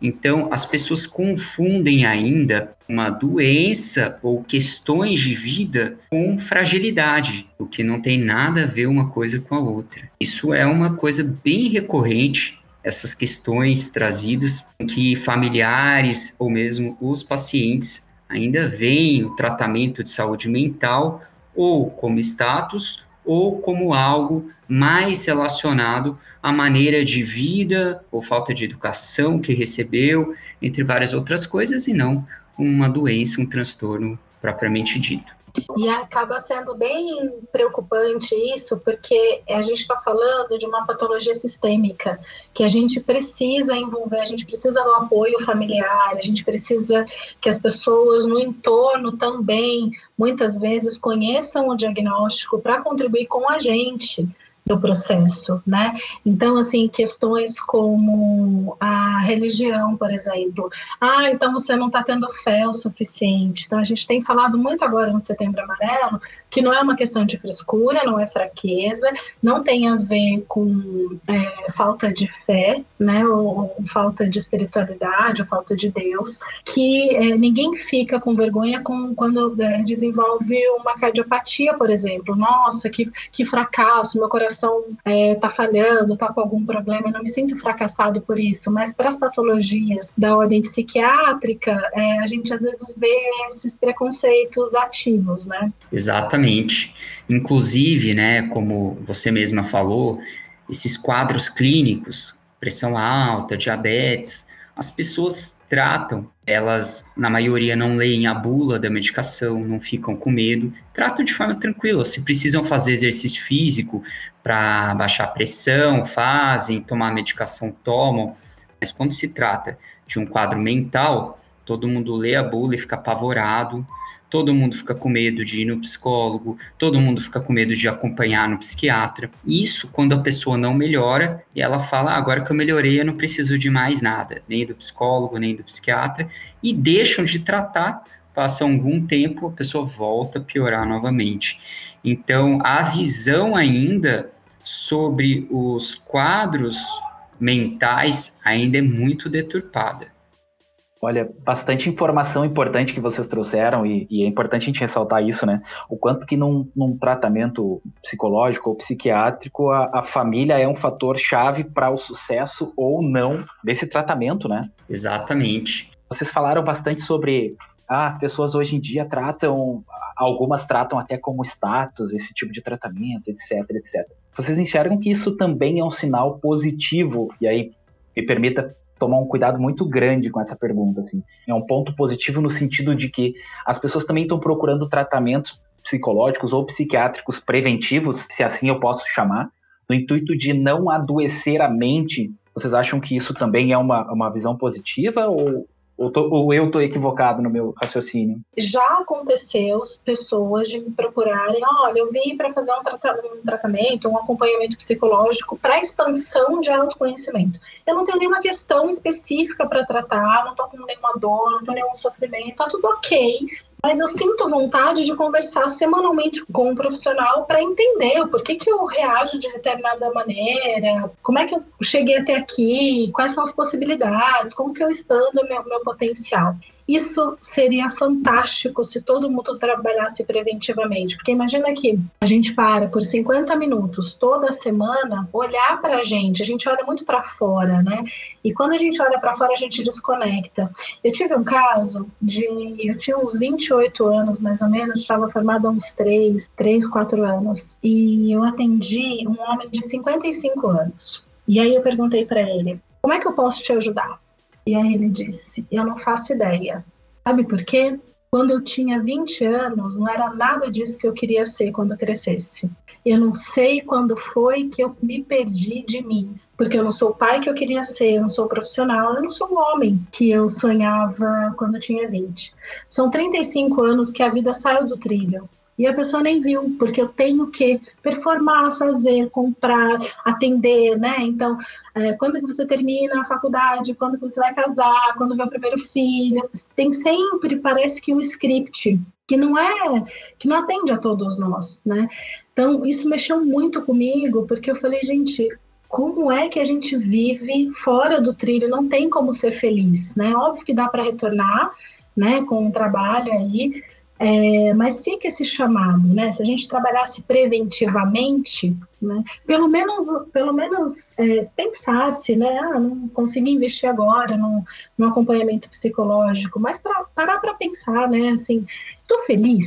Então, as pessoas confundem ainda uma doença ou questões de vida com fragilidade, o que não tem nada a ver uma coisa com a outra. Isso é uma coisa bem recorrente essas questões trazidas, em que familiares ou mesmo os pacientes ainda veem o tratamento de saúde mental ou como status ou como algo mais relacionado à maneira de vida ou falta de educação que recebeu, entre várias outras coisas, e não uma doença, um transtorno propriamente dito. E acaba sendo bem preocupante isso, porque a gente está falando de uma patologia sistêmica, que a gente precisa envolver, a gente precisa do apoio familiar, a gente precisa que as pessoas no entorno também, muitas vezes, conheçam o diagnóstico para contribuir com a gente do processo, né? Então, assim, questões como a religião, por exemplo. Ah, então você não está tendo fé o suficiente. Então, a gente tem falado muito agora no Setembro Amarelo que não é uma questão de frescura, não é fraqueza, não tem a ver com é, falta de fé, né? Ou, ou, falta de espiritualidade, ou falta de Deus, que é, ninguém fica com vergonha com, quando é, desenvolve uma cardiopatia, por exemplo. Nossa, que, que fracasso, meu coração coração está é, tá falhando, está com algum problema, eu não me sinto fracassado por isso, mas para as patologias da ordem psiquiátrica, é, a gente às vezes vê esses preconceitos ativos, né? Exatamente. Inclusive, né, como você mesma falou, esses quadros clínicos, pressão alta, diabetes, as pessoas tratam, elas, na maioria, não leem a bula da medicação, não ficam com medo, tratam de forma tranquila. Se precisam fazer exercício físico para baixar a pressão, fazem, tomar medicação, tomam. Mas quando se trata de um quadro mental, todo mundo lê a bula e fica apavorado, todo mundo fica com medo de ir no psicólogo, todo mundo fica com medo de acompanhar no psiquiatra. Isso quando a pessoa não melhora e ela fala: ah, agora que eu melhorei, eu não preciso de mais nada, nem do psicólogo, nem do psiquiatra, e deixam de tratar. Passa algum tempo, a pessoa volta a piorar novamente. Então, a visão ainda sobre os quadros mentais ainda é muito deturpada. Olha, bastante informação importante que vocês trouxeram, e, e, é importante a gente ressaltar isso, né? O quanto que num, num tratamento psicológico ou psiquiátrico, a, a família é um fator chave para o sucesso ou não desse tratamento, né? Exatamente. Vocês falaram bastante sobre ah, as pessoas hoje em dia tratam, algumas tratam até como status esse tipo de tratamento, etc, etc. Vocês enxergam que isso também é um sinal positivo, e aí me permita tomar um cuidado muito grande com essa pergunta, assim. É um ponto positivo no sentido de que as pessoas também estão procurando tratamentos psicológicos ou psiquiátricos preventivos, se assim eu posso chamar, no intuito de não adoecer a mente. Vocês acham que isso também é uma, uma visão positiva ou, ou, tô, ou eu estou equivocado no meu raciocínio? Já aconteceu pessoas de me procurarem, olha, eu vim para fazer um, trata um, tratamento, um acompanhamento psicológico para expansão de autoconhecimento. Eu não tenho nenhuma questão específica para tratar, não estou com nenhuma dor, não tenho nenhum sofrimento, está tudo ok mas eu sinto vontade de conversar semanalmente com um profissional para entender o porquê que eu reajo de determinada maneira, como é que eu cheguei até aqui, quais são as possibilidades, como que eu expando meu, meu potencial. Isso seria fantástico se todo mundo trabalhasse preventivamente, porque imagina que a gente para por 50 minutos toda semana, olhar para a gente, a gente olha muito para fora, né? E quando a gente olha para fora, a gente desconecta. Eu tive um caso de. Eu tinha uns 28 anos, mais ou menos, estava formada há uns 3, 3, 4 anos, e eu atendi um homem de 55 anos. E aí eu perguntei para ele: como é que eu posso te ajudar? E aí ele disse: Eu não faço ideia. Sabe por quê? Quando eu tinha 20 anos, não era nada disso que eu queria ser quando crescesse. Eu não sei quando foi que eu me perdi de mim, porque eu não sou o pai que eu queria ser, eu não sou profissional, eu não sou o homem que eu sonhava quando eu tinha 20. São 35 anos que a vida saiu do trilho e a pessoa nem viu, porque eu tenho que performar, fazer, comprar, atender, né? Então, é, quando que você termina a faculdade, quando que você vai casar, quando vem o primeiro filho, tem sempre, parece que um script que não é, que não atende a todos nós, né? Então, isso mexeu muito comigo, porque eu falei, gente, como é que a gente vive fora do trilho? Não tem como ser feliz, né? Óbvio que dá para retornar, né, com o trabalho aí, É, mas fica esse chamado, né? Se a gente trabalhasse preventivamente, né? Pelo menos, pelo menos é, pensasse, né? Ah, não consegui investir agora no, no acompanhamento psicológico, mas pra, parar para pensar, né? Assim, estou feliz?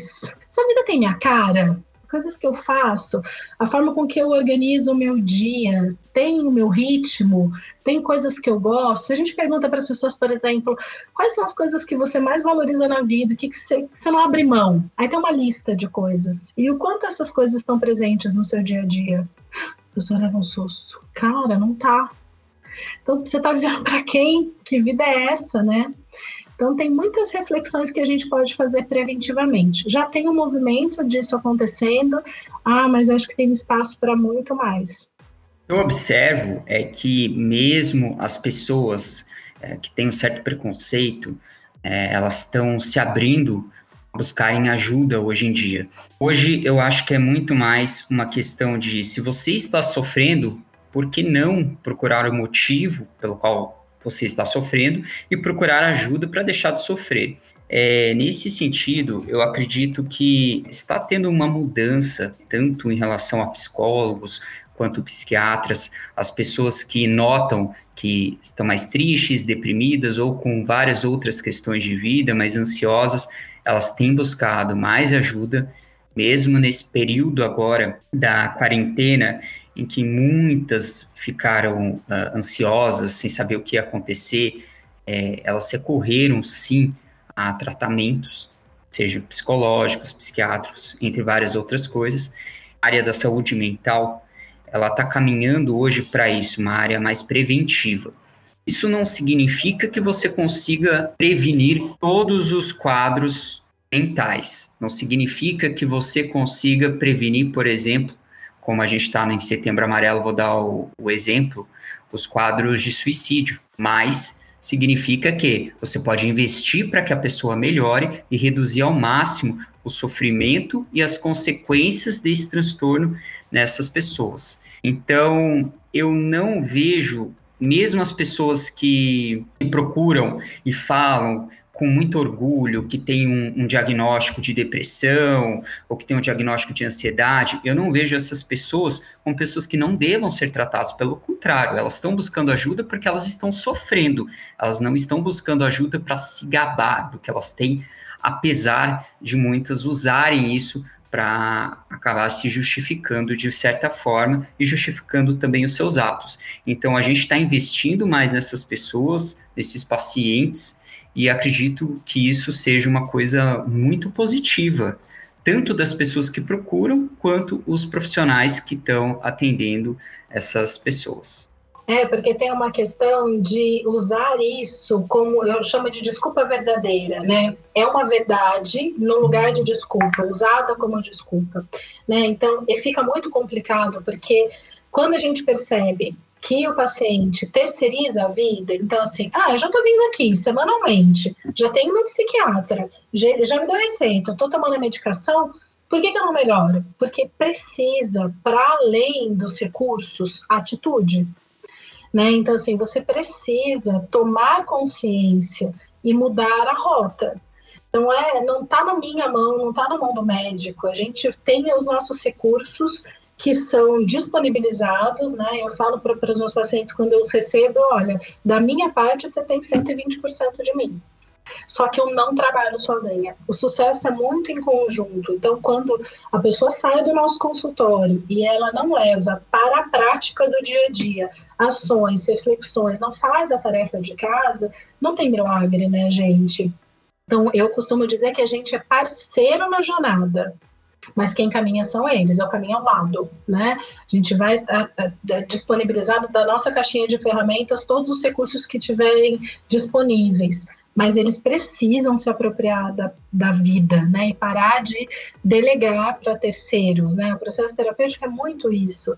Sua vida tem minha cara? Coisas que eu faço, a forma com que eu organizo o meu dia, tem o meu ritmo, tem coisas que eu gosto. Se a gente pergunta para as pessoas, por exemplo, quais são as coisas que você mais valoriza na vida, o que, que você, você não abre mão? Aí tem uma lista de coisas. E o quanto essas coisas estão presentes no seu dia a dia? A pessoa leva um susto. Cara, não tá. Então, você tá vivendo para quem? Que vida é essa, né? Então, tem muitas reflexões que a gente pode fazer preventivamente. Já tem um movimento disso acontecendo, ah, mas acho que tem espaço para muito mais. Eu observo é que mesmo as pessoas é, que têm um certo preconceito, é, elas estão se abrindo a buscarem ajuda hoje em dia. Hoje eu acho que é muito mais uma questão de se você está sofrendo, por que não procurar o motivo pelo qual você está sofrendo e procurar ajuda para deixar de sofrer. É, nesse sentido, eu acredito que está tendo uma mudança, tanto em relação a psicólogos quanto psiquiatras, as pessoas que notam que estão mais tristes, deprimidas ou com várias outras questões de vida, mais ansiosas, elas têm buscado mais ajuda, mesmo nesse período agora da quarentena, em que muitas ficaram uh, ansiosas, sem saber o que ia acontecer, é, elas recorreram sim a tratamentos, sejam psicológicos, psiquiátricos, entre várias outras coisas. A área da saúde mental, ela está caminhando hoje para isso, uma área mais preventiva. Isso não significa que você consiga prevenir todos os quadros mentais. Não significa que você consiga prevenir, por exemplo, como a gente está em Setembro Amarelo, vou dar o, o exemplo, os quadros de suicídio. Mas significa que você pode investir para que a pessoa melhore e reduzir ao máximo o sofrimento e as consequências desse transtorno nessas pessoas. Então, eu não vejo, mesmo as pessoas que procuram e falam com muito orgulho que tem um, um, diagnóstico de depressão ou que tem um diagnóstico de ansiedade, eu não vejo essas pessoas como pessoas que não devam ser tratadas. Pelo contrário, elas estão buscando ajuda porque elas estão sofrendo. Elas não estão buscando ajuda para se gabar do que elas têm, apesar de muitas usarem isso para acabar se justificando de certa forma e justificando também os seus atos. Então, a gente está investindo mais nessas pessoas, nesses pacientes e acredito que isso seja uma coisa muito positiva, tanto das pessoas que procuram, quanto os profissionais que estão atendendo essas pessoas. É, porque tem uma questão de usar isso como eu chamo de desculpa verdadeira, né? É uma verdade no lugar de desculpa, usada como desculpa, né? Então, fica muito complicado porque quando a gente percebe que o paciente terceiriza a vida, então assim, ah, eu já tô vindo aqui semanalmente, já tenho meu psiquiatra, já, já me deu receita, tô tomando a medicação, por que, que eu não melhoro? Porque precisa, para além dos recursos, atitude. Né? Então, assim, você precisa tomar consciência e mudar a rota. Não é, não está na minha mão, não está na mão do médico. A gente tem os nossos recursos que são disponibilizados, né? Eu falo para os meus pacientes quando eu os recebo, olha, da minha parte você tem 120% de mim. Só que eu não trabalho sozinha. O sucesso é muito em conjunto. Então, quando a pessoa sai do nosso consultório e ela não leva para a prática do dia a dia ações, reflexões, não faz a tarefa de casa, não tem milagre, né, gente? Então, eu costumo dizer que a gente é parceiro na jornada mas quem caminha são eles, é o caminho ao lado, né? A gente vai a, a, disponibilizar da nossa caixinha de ferramentas todos os recursos que tiverem disponíveis, mas eles precisam se apropriar da, da vida, né? E parar de delegar para terceiros, né? O processo terapêutico é muito isso.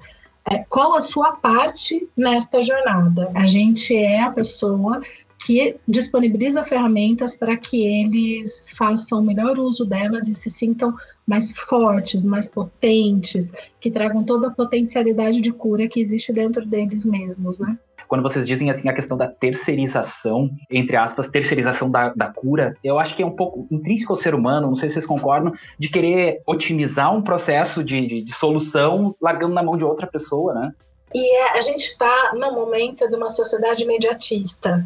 É, qual a sua parte nesta jornada? A gente é a pessoa que disponibiliza ferramentas para que eles façam melhor uso delas e se sintam mais fortes, mais potentes, que tragam toda a potencialidade de cura que existe dentro deles mesmos, né? quando vocês dizem assim a questão da terceirização, entre aspas, terceirização da, da cura, eu acho que é um pouco intrínseco ao ser humano, não sei se vocês concordam, de querer otimizar um processo de, de, de solução largando na mão de outra pessoa, né? E é, a gente está no momento de uma sociedade imediatista.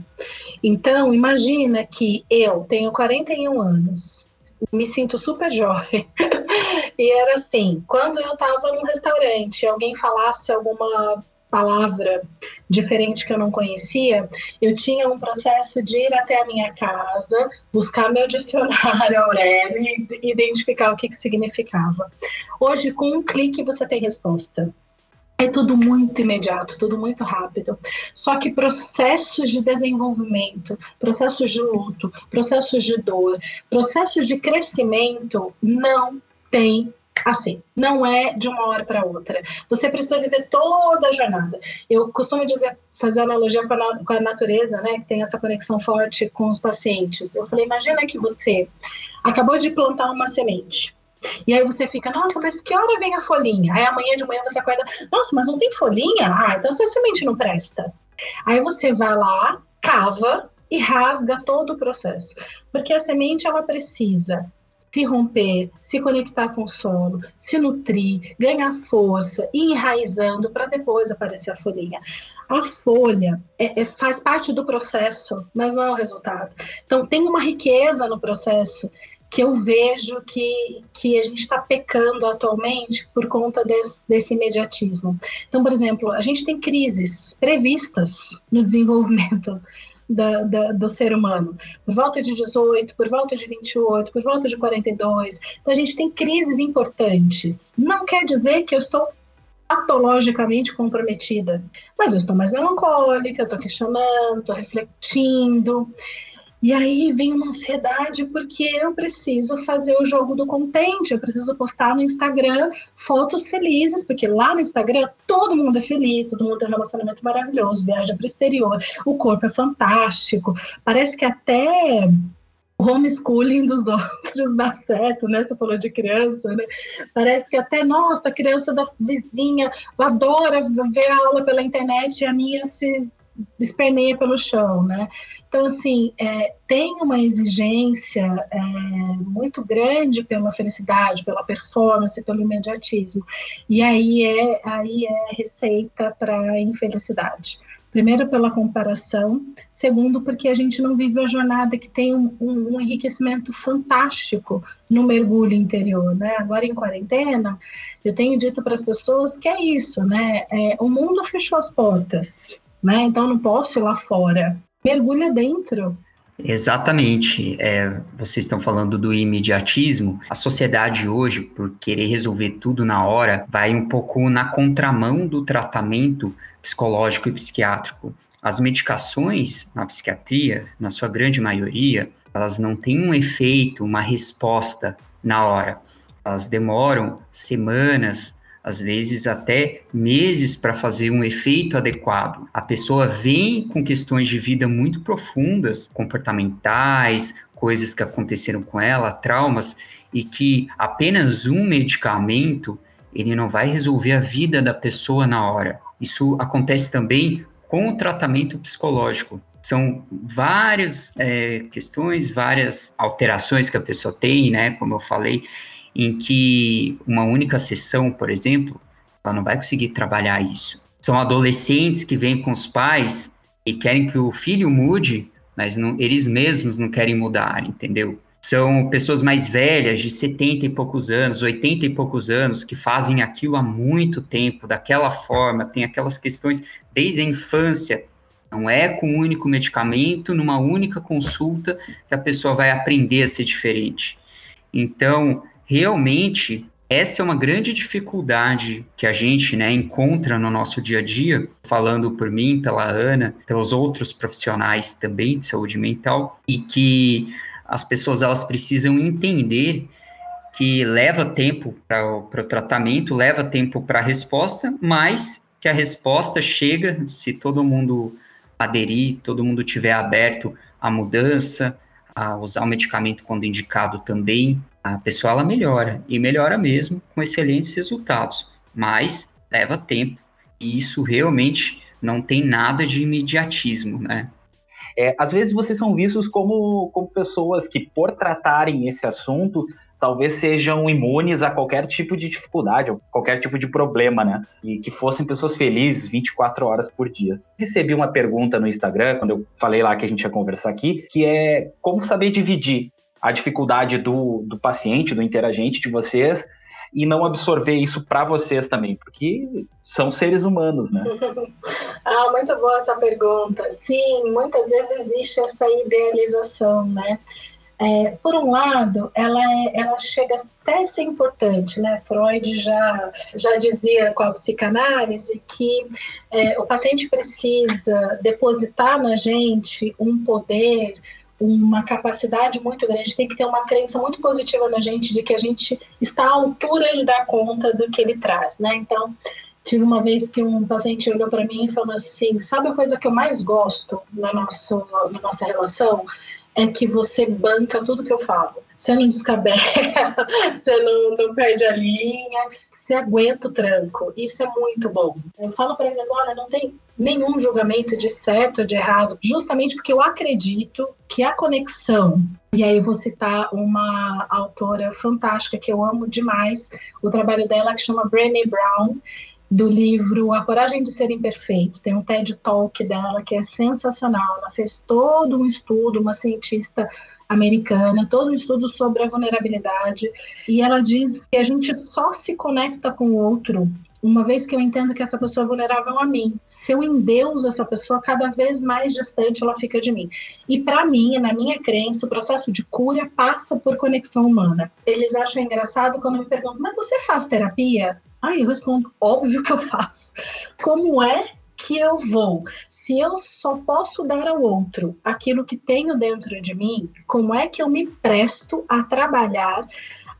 Então, imagina que eu tenho 41 anos, me sinto super jovem. e era assim, quando eu estava num restaurante, alguém falasse alguma palavra diferente que eu não conhecia, eu tinha um processo de ir até a minha casa, buscar meu dicionário Aurélio e identificar o que, que significava. Hoje, com um clique, você tem resposta. É tudo muito imediato, tudo muito rápido. Só que processos de desenvolvimento, processos de luto, processos de dor, processos de crescimento não tem assim, não é de uma hora para outra. Você precisa viver toda a jornada. Eu costumo dizer, fazer analogia com a, natureza, né, que tem essa conexão forte com os pacientes. Eu falei, imagina que você acabou de plantar uma semente. E aí você fica, nossa, mas que hora vem a folhinha? Aí amanhã de manhã você acorda, nossa, mas não tem folhinha? Ah, então essa semente não presta. Aí você vai lá, cava e rasga todo o processo. Porque a semente, ela precisa se romper, se conectar com o solo, se nutrir, ganhar força, ir enraizando para depois aparecer a folhinha. A folha é, é, faz parte do processo, mas não é o resultado. Então, tem uma riqueza no processo que eu vejo que, que a gente está pecando atualmente por conta desse, desse imediatismo. Então, por exemplo, a gente tem crises previstas no desenvolvimento da, da, do ser humano, por volta de 18, por volta de 28, por volta de 42. Então, a gente tem crises importantes. Não quer dizer que eu estou patologicamente comprometida, mas eu estou mais melancólica, estou questionando, estou refletindo. E aí vem uma ansiedade porque eu preciso fazer o jogo do contente, eu preciso postar no Instagram fotos felizes, porque lá no Instagram todo mundo é feliz, todo mundo tem um relacionamento maravilhoso, viaja para o exterior, o corpo é fantástico. Parece que até homeschooling dos outros dá certo, né? Você falou de criança, né? Parece que até, nossa, a criança da vizinha adora ver a aula pela internet e a minha se esperneia pelo chão, né? Então, assim, é, tem uma exigência é, muito grande pela felicidade, pela performance, pelo imediatismo. E aí é, aí é receita para infelicidade. Primeiro, pela comparação. Segundo, porque a gente não vive a jornada que tem um, um, um enriquecimento fantástico no mergulho interior. Né? Agora, em quarentena, eu tenho dito para as pessoas que é isso, né? É, o mundo fechou as portas né? Então não posso ir lá fora. Mergulha dentro. Exatamente. É, vocês estão falando do imediatismo. A sociedade hoje, por querer resolver tudo na hora, vai um pouco na contramão do tratamento psicológico e psiquiátrico. As medicações na psiquiatria, na sua grande maioria, elas não têm um efeito, uma resposta na hora. Elas demoram semanas, às vezes até meses para fazer um efeito adequado. A pessoa vem com questões de vida muito profundas, comportamentais, coisas que aconteceram com ela, traumas, e que apenas um medicamento ele não vai resolver a vida da pessoa na hora. Isso acontece também com o tratamento psicológico. São várias é, questões, várias alterações que a pessoa tem, né? Como eu falei, em que uma única sessão, por exemplo, ela não vai conseguir trabalhar isso. São adolescentes que vêm com os pais e querem que o filho mude, mas não, eles mesmos não querem mudar, entendeu? São pessoas mais velhas, de 70 e poucos anos, 80 e poucos anos, que fazem aquilo há muito tempo, daquela forma, tem aquelas questões desde a infância. Não é com um único medicamento, numa única consulta, que a pessoa vai aprender a ser diferente. Então, realmente essa é uma grande dificuldade que a gente né, encontra no nosso dia a dia, falando por mim, pela Ana, pelos outros profissionais também de saúde mental, e que as pessoas elas precisam entender que leva tempo para o tratamento, leva tempo para a resposta, mas que a resposta chega se todo mundo aderir, todo mundo tiver aberto à mudança, a usar o medicamento quando indicado também, a pessoa ela melhora e melhora mesmo com excelentes resultados, mas leva tempo e isso realmente não tem nada de imediatismo, né? É, às vezes vocês são vistos como, como pessoas que, por tratarem esse assunto, talvez sejam imunes a qualquer tipo de dificuldade, ou qualquer tipo de problema, né? E que fossem pessoas felizes 24 horas por dia. Recebi uma pergunta no Instagram, quando eu falei lá que a gente ia conversar aqui, que é como saber dividir a dificuldade do, do paciente, do interagente de vocês, e não absorver isso para vocês também, porque são seres humanos, né? ah, muito boa essa pergunta. Sim, muitas vezes existe essa idealização, né? É, por um lado, ela, é, ela chega até a ser importante, né? Freud já, já dizia com a psicanálise que é, o paciente precisa depositar na gente um poder, uma capacidade muito grande, tem que ter uma crença muito positiva na gente de que a gente está à altura de dar conta do que ele traz, né? Então, tive uma vez que um paciente olhou para mim e falou assim: sabe a coisa que eu mais gosto na, nosso, na nossa relação? é que você banca tudo que eu falo. Você não descabela, você não, não perde a linha, você aguenta o tranco. Isso é muito bom. Eu falo para eles: olha, não tem nenhum julgamento de certo ou de errado, justamente porque eu acredito que a conexão. E aí eu vou citar uma autora fantástica que eu amo demais, o trabalho dela que chama Brené Brown, do livro A Coragem de Ser Imperfeito. Tem um TED Talk dela que é sensacional. Ela fez todo um estudo, uma cientista americana, todo um estudo sobre a vulnerabilidade. E ela diz que a gente só se conecta com o outro uma vez que eu entendo que essa pessoa é vulnerável a mim. Se eu endeuso essa pessoa, cada vez mais distante ela fica de mim. E para mim, na minha crença, o processo de cura passa por conexão humana. Eles acham engraçado quando me perguntam, mas você faz terapia? Aí eu respondo, óbvio que eu faço. Como é que eu vou? Se eu só posso dar ao outro aquilo que tenho dentro de mim, como é que eu me presto a trabalhar,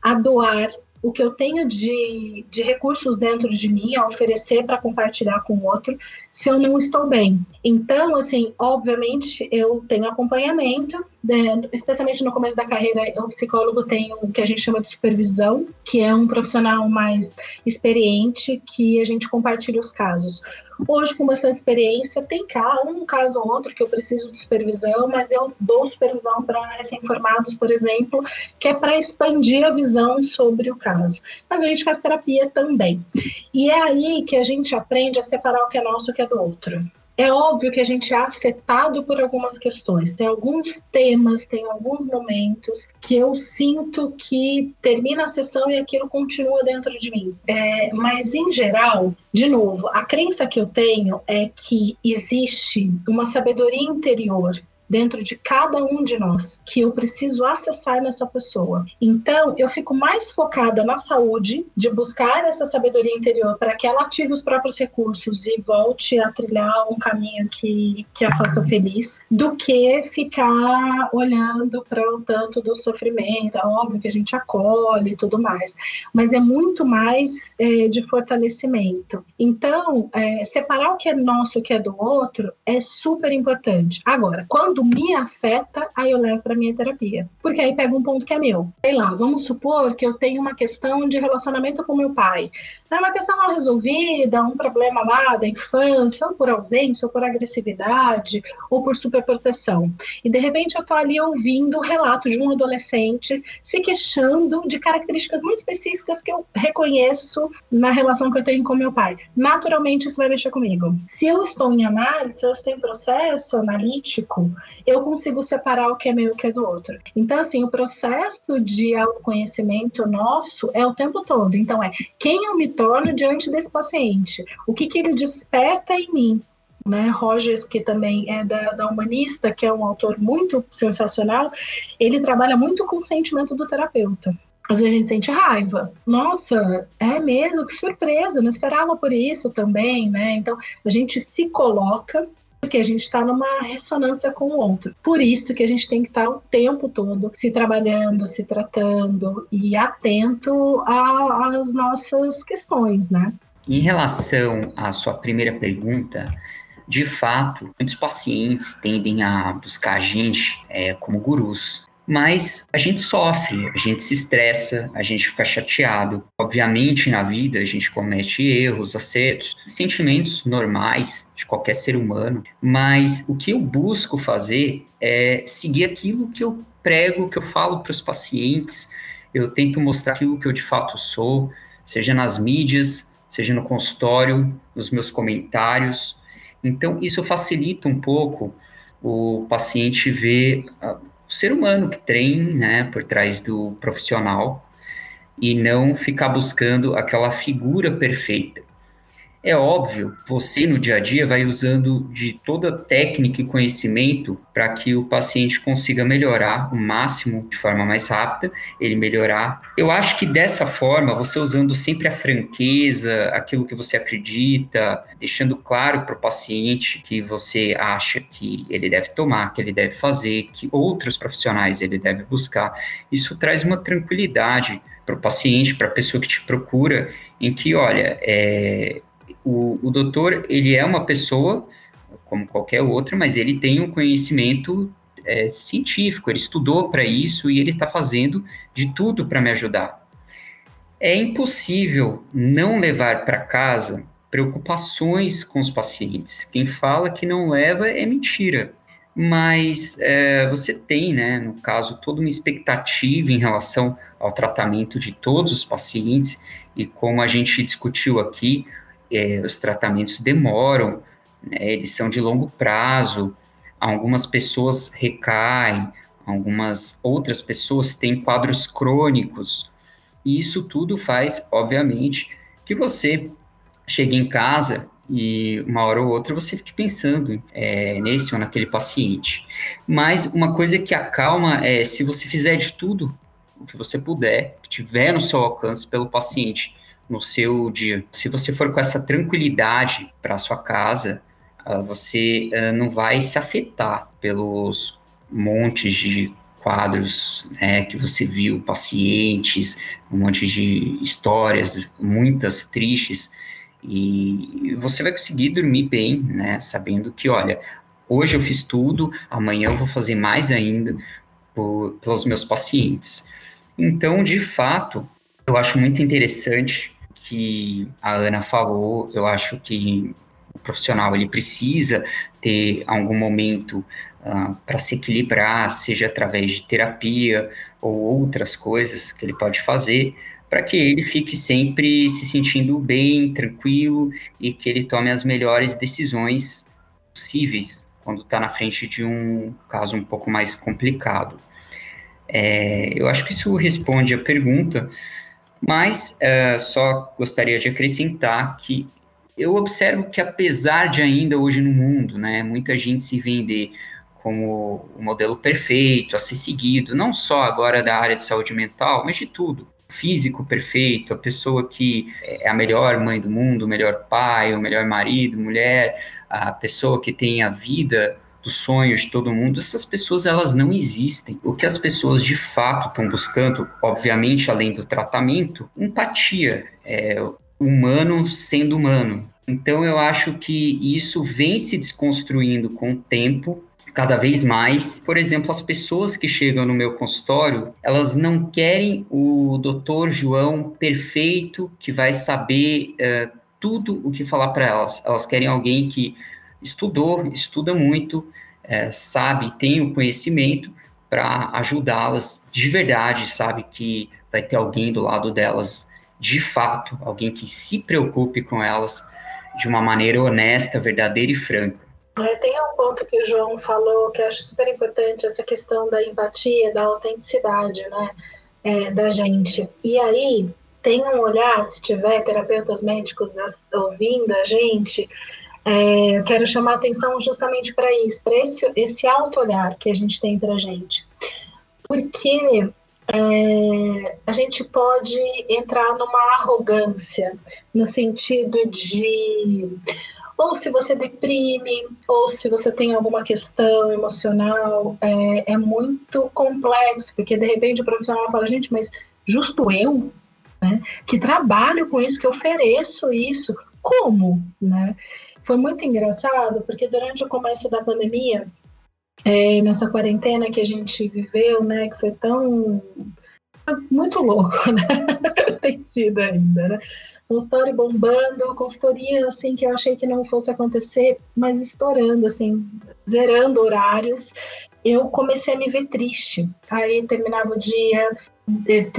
a doar o que eu tenho de, de recursos dentro de mim a oferecer para compartilhar com o outro se eu não estou bem. Então, assim, obviamente eu tenho acompanhamento, né, especialmente no começo da carreira, o psicólogo tem o que a gente chama de supervisão, que é um profissional mais experiente que a gente compartilha os casos. Hoje, com bastante experiência, tem um caso ou outro que eu preciso de supervisão, mas eu dou supervisão para recém-formados, por exemplo, que é para expandir a visão sobre o caso. Mas a gente faz terapia também. E é aí que a gente aprende a separar o que é nosso e o que é do outro. É óbvio que a gente é afetado por algumas questões. Tem alguns temas, tem alguns momentos que eu sinto que termina a sessão e aquilo continua dentro de mim. É, mas, em geral, de novo, a crença que eu tenho é que existe uma sabedoria interior dentro de cada um de nós que eu preciso acessar nessa pessoa. Então, eu fico mais focada na saúde, de buscar essa sabedoria interior para que ela ative os próprios recursos e volte a trilhar um caminho que, que a faça feliz, do que ficar olhando para o tanto do sofrimento. É óbvio que a gente acolhe e tudo mais, mas é muito mais é, de fortalecimento. Então, é, separar o que é nosso e o que é do outro é super importante. Agora, quando quando me afeta, aí eu levo para minha terapia. Porque aí pega um ponto que é meu. Sei lá, vamos supor que eu tenho uma questão de relacionamento com meu pai. É uma questão mal resolvida, um problema lá da infância, ou por ausência, ou por agressividade, ou por superproteção. E de repente eu tô ali ouvindo o relato de um adolescente se queixando de características muito específicas que eu reconheço na relação que eu tenho com meu pai. Naturalmente isso vai mexer comigo. Se eu estou em análise, se eu estou em processo analítico, eu consigo separar o que é meu e o que é do outro. Então, assim, o processo de autoconhecimento nosso é o tempo todo. Então, é quem eu me torno diante desse paciente, o que, que ele desperta em mim, né, Rogers, que também é da, da, Humanista, que é um autor muito sensacional, ele trabalha muito com o sentimento do terapeuta. Às vezes a gente sente raiva. Nossa, é mesmo, que surpresa, não esperava por isso também, né? Então a gente se coloca porque a gente está numa ressonância com o outro. Por isso que a gente tem que estar o tempo todo se trabalhando, se tratando e atento às nossas questões, né? Em relação à sua primeira pergunta, de fato, muitos pacientes tendem a buscar a gente é, como gurus. Mas a gente sofre, a gente se estressa, a gente fica chateado. Obviamente, na vida, a gente comete erros, acertos, sentimentos normais de qualquer ser humano. Mas o que eu busco fazer é seguir aquilo que eu prego, que eu falo para os pacientes. Eu tento mostrar aquilo que eu de fato sou, seja nas mídias, seja no consultório, nos meus comentários. Então, isso facilita um pouco o paciente ver o ser humano que treina né, por trás do profissional e não ficar buscando aquela figura perfeita. É óbvio, você no dia a dia vai usando de toda técnica e conhecimento para que o paciente consiga melhorar o máximo de forma mais rápida, ele melhorar. Eu acho que dessa forma, você usando sempre a franqueza, aquilo que você acredita, deixando claro para o paciente que você acha que ele deve tomar, que ele deve fazer, que outros profissionais ele deve buscar, isso traz uma tranquilidade para o paciente, para a pessoa que te procura, em que, olha, é, o, o doutor, ele é uma pessoa como qualquer outra, mas ele tem um conhecimento é, científico, ele estudou para isso e ele está fazendo de tudo para me ajudar. É impossível não levar para casa preocupações com os pacientes. Quem fala que não leva é mentira. Mas é, você tem, né, no caso, toda uma expectativa em relação ao tratamento de todos os pacientes, e como a gente discutiu aqui, é, os tratamentos demoram, né, eles são de longo prazo, algumas pessoas recaem, algumas outras pessoas têm quadros crônicos, e isso tudo faz, obviamente, que você chegue em casa e uma hora ou outra você fique pensando é, nesse ou naquele paciente. Mas uma coisa que acalma é se você fizer de tudo o que você puder, que tiver no seu alcance pelo paciente, no seu dia. Se você for com essa tranquilidade para sua casa, uh, você uh, não vai se afetar pelos montes de quadros né, que você viu, pacientes, um monte de histórias, muitas tristes, e você vai conseguir dormir bem, né, sabendo que, olha, hoje eu fiz tudo, amanhã eu vou fazer mais ainda por, pelos meus pacientes. Então, de fato, eu acho muito interessante que a Ana falou, eu acho que o profissional ele precisa ter algum momento uh, ah, para se equilibrar, seja através de terapia ou outras coisas que ele pode fazer, para que ele fique sempre se sentindo bem, tranquilo e que ele tome as melhores decisões possíveis quando está na frente de um caso um pouco mais complicado. É, eu acho que isso responde a pergunta. Mas uh, só gostaria de acrescentar que eu observo que apesar de ainda hoje no mundo, né, muita gente se vender como o modelo perfeito a ser seguido, não só agora da área de saúde mental, mas de tudo. Físico perfeito, a pessoa que é a melhor mãe do mundo, o melhor pai, o melhor marido, mulher, a pessoa que tem a vida dos sonhos de todo mundo, essas pessoas elas não existem. O que as pessoas de fato estão buscando, obviamente, além do tratamento, empatia, é, humano sendo humano. Então eu acho que isso vem se desconstruindo com o tempo, cada vez mais. Por exemplo, as pessoas que chegam no meu consultório, elas não querem o doutor João perfeito, que vai saber uh, tudo o que falar para elas. Elas querem alguém que estudou, estuda muito, é, sabe, tem o conhecimento para ajudá-las de verdade, sabe que vai ter alguém do lado delas de fato, alguém que se preocupe com elas de uma maneira honesta, verdadeira e franca. É, tem um ponto que o João falou que eu acho super importante, essa questão da empatia, da autenticidade, né, é, da gente. E aí, tem um olhar, se tiver terapeutas médicos ouvindo a gente, é, eu quero chamar atenção justamente para isso, para esse, esse auto-olhar que a gente tem para a gente. Porque é, a gente pode entrar numa arrogância, no sentido de ou se você deprime, ou se você tem alguma questão emocional, é, é muito complexo, porque de repente o profissional fala, gente, mas justo eu, né, que trabalho com isso, que ofereço isso, como, né? Foi muito engraçado, porque durante o começo da pandemia, é, nessa quarentena que a gente viveu, né, que foi tão muito louco, né? Tem sido ainda, né? Consultório bombando, consultoria assim que eu achei que não fosse acontecer, mas estourando, assim, zerando horários. Eu comecei a me ver triste. Aí terminava o dia,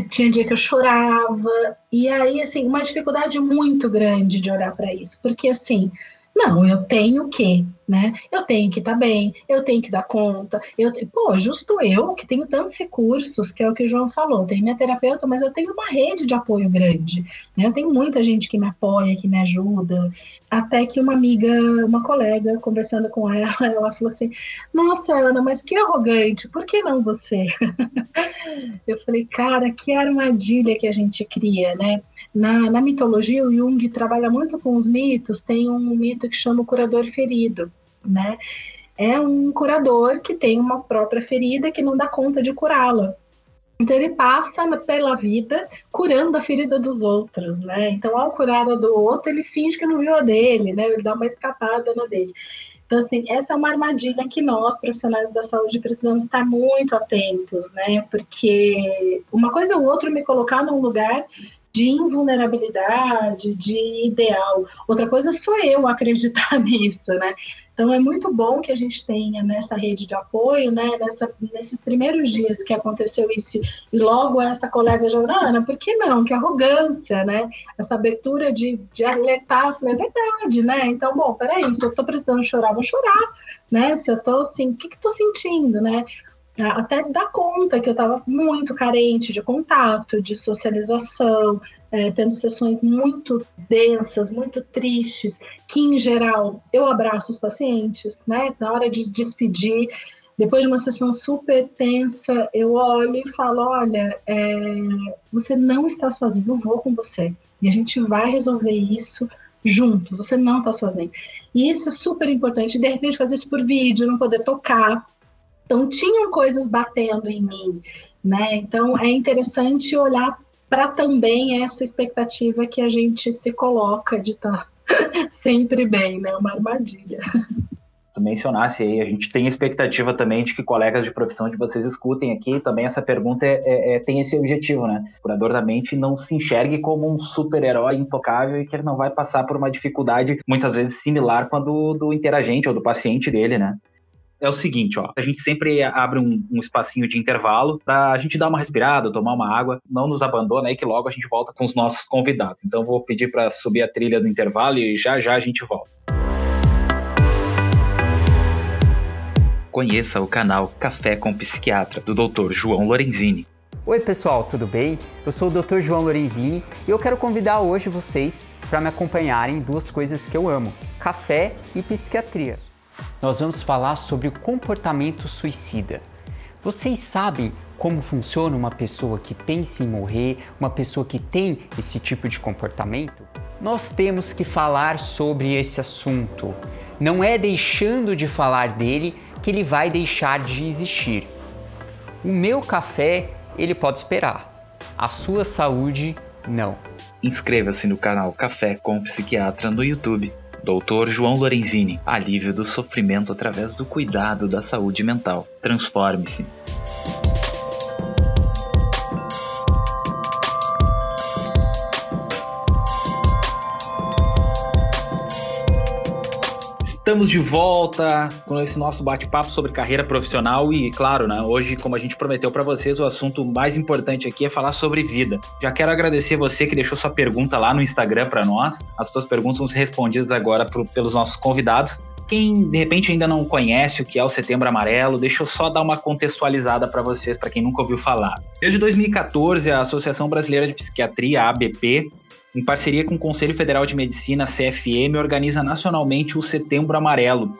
tinha dia que eu chorava, e aí, assim, uma dificuldade muito grande de olhar para isso, porque assim não, eu tenho que, né? Eu tenho que estar tá bem, eu tenho que dar conta. Eu, pô, justo eu que tenho tantos recursos, que é o que o João falou. Tenho minha terapeuta, mas eu tenho uma rede de apoio grande. Né? Eu tenho muita gente que me apoia, que me ajuda. Até que uma amiga, uma colega, conversando com ela, ela falou assim: Nossa, Ana, mas que arrogante, por que não você? eu falei, cara, que armadilha que a gente cria, né? Na, na mitologia, o Jung trabalha muito com os mitos, tem um mito que chama o curador ferido, né? É um curador que tem uma própria ferida que não dá conta de curá-la. Então ele passa pela vida curando a ferida dos outros, né? Então ao curar a do outro, ele finge que não viu a dele, né? Ele dá uma escapada na dele. Então, assim, essa é uma armadilha que nós, profissionais da saúde, precisamos estar muito atentos, né? Porque uma coisa ou outra me colocar num lugar de invulnerabilidade, de ideal. Outra coisa sou eu acreditar nisso, né? Então é muito bom que a gente tenha nessa rede de apoio, né? Nessa, nesses primeiros dias que aconteceu isso, e logo essa colega Jorana, por que não? Que arrogância, né? Essa abertura de, de alertar, é verdade, né? Então, bom, peraí, se eu tô precisando chorar, vou chorar, né? Se eu tô assim, o que que tô sentindo, né? Até dar conta que eu estava muito carente de contato, de socialização, é, tendo sessões muito densas, muito tristes, que em geral eu abraço os pacientes, né? Na hora de despedir, depois de uma sessão super tensa, eu olho e falo: olha, é, você não está sozinho, eu vou com você. E a gente vai resolver isso juntos, você não está sozinho. E isso é super importante. De repente, fazer isso por vídeo, não poder tocar, então tinham coisas batendo em mim, né? Então é interessante olhar para também essa expectativa que a gente se coloca de estar tá sempre bem, né? Uma armadilha. Tu mencionasse aí, a gente tem expectativa também de que colegas de profissão de vocês escutem aqui. Também essa pergunta é, é, é tem esse objetivo, né? O curador da mente não se enxergue como um super-herói intocável e que ele não vai passar por uma dificuldade muitas vezes similar com a do, do interagente ou do paciente dele, né? É o seguinte, ó. A gente sempre abre um, um espacinho de intervalo para a gente dar uma respirada, tomar uma água. Não nos abandona aí que logo a gente volta com os nossos convidados. Então vou pedir para subir a trilha do intervalo e já já a gente volta. Conheça o canal Café com Psiquiatra do Dr. João Lorenzini. Oi, pessoal, tudo bem? Eu sou o Dr. João Lorenzini e eu quero convidar hoje vocês para me acompanharem em duas coisas que eu amo: café e psiquiatria nós vamos falar sobre o comportamento suicida. Vocês sabem como funciona uma pessoa que pensa em morrer, uma pessoa que tem esse tipo de comportamento? Nós temos que falar sobre esse assunto. Não é deixando de falar dele que ele vai deixar de existir. O meu café, ele pode esperar. A sua saúde, não. Inscreva-se no canal Café com Psiquiatra no YouTube Doutor João Lorenzini, alívio do sofrimento através do cuidado da saúde mental. Transforme-se. Estamos de volta com esse nosso bate-papo sobre carreira profissional e, claro, né, hoje, como a gente prometeu para vocês, o assunto mais importante aqui é falar sobre vida. Já quero agradecer você que deixou sua pergunta lá no Instagram para nós. As suas perguntas vão ser respondidas agora pro, pelos nossos convidados. Quem de repente ainda não conhece o que é o Setembro Amarelo, deixa eu só dar uma contextualizada para vocês, para quem nunca ouviu falar. Desde 2014, a Associação Brasileira de Psiquiatria, ABP, em parceria com o Conselho Federal de Medicina, CFM, organiza nacionalmente o Setembro Amarelo.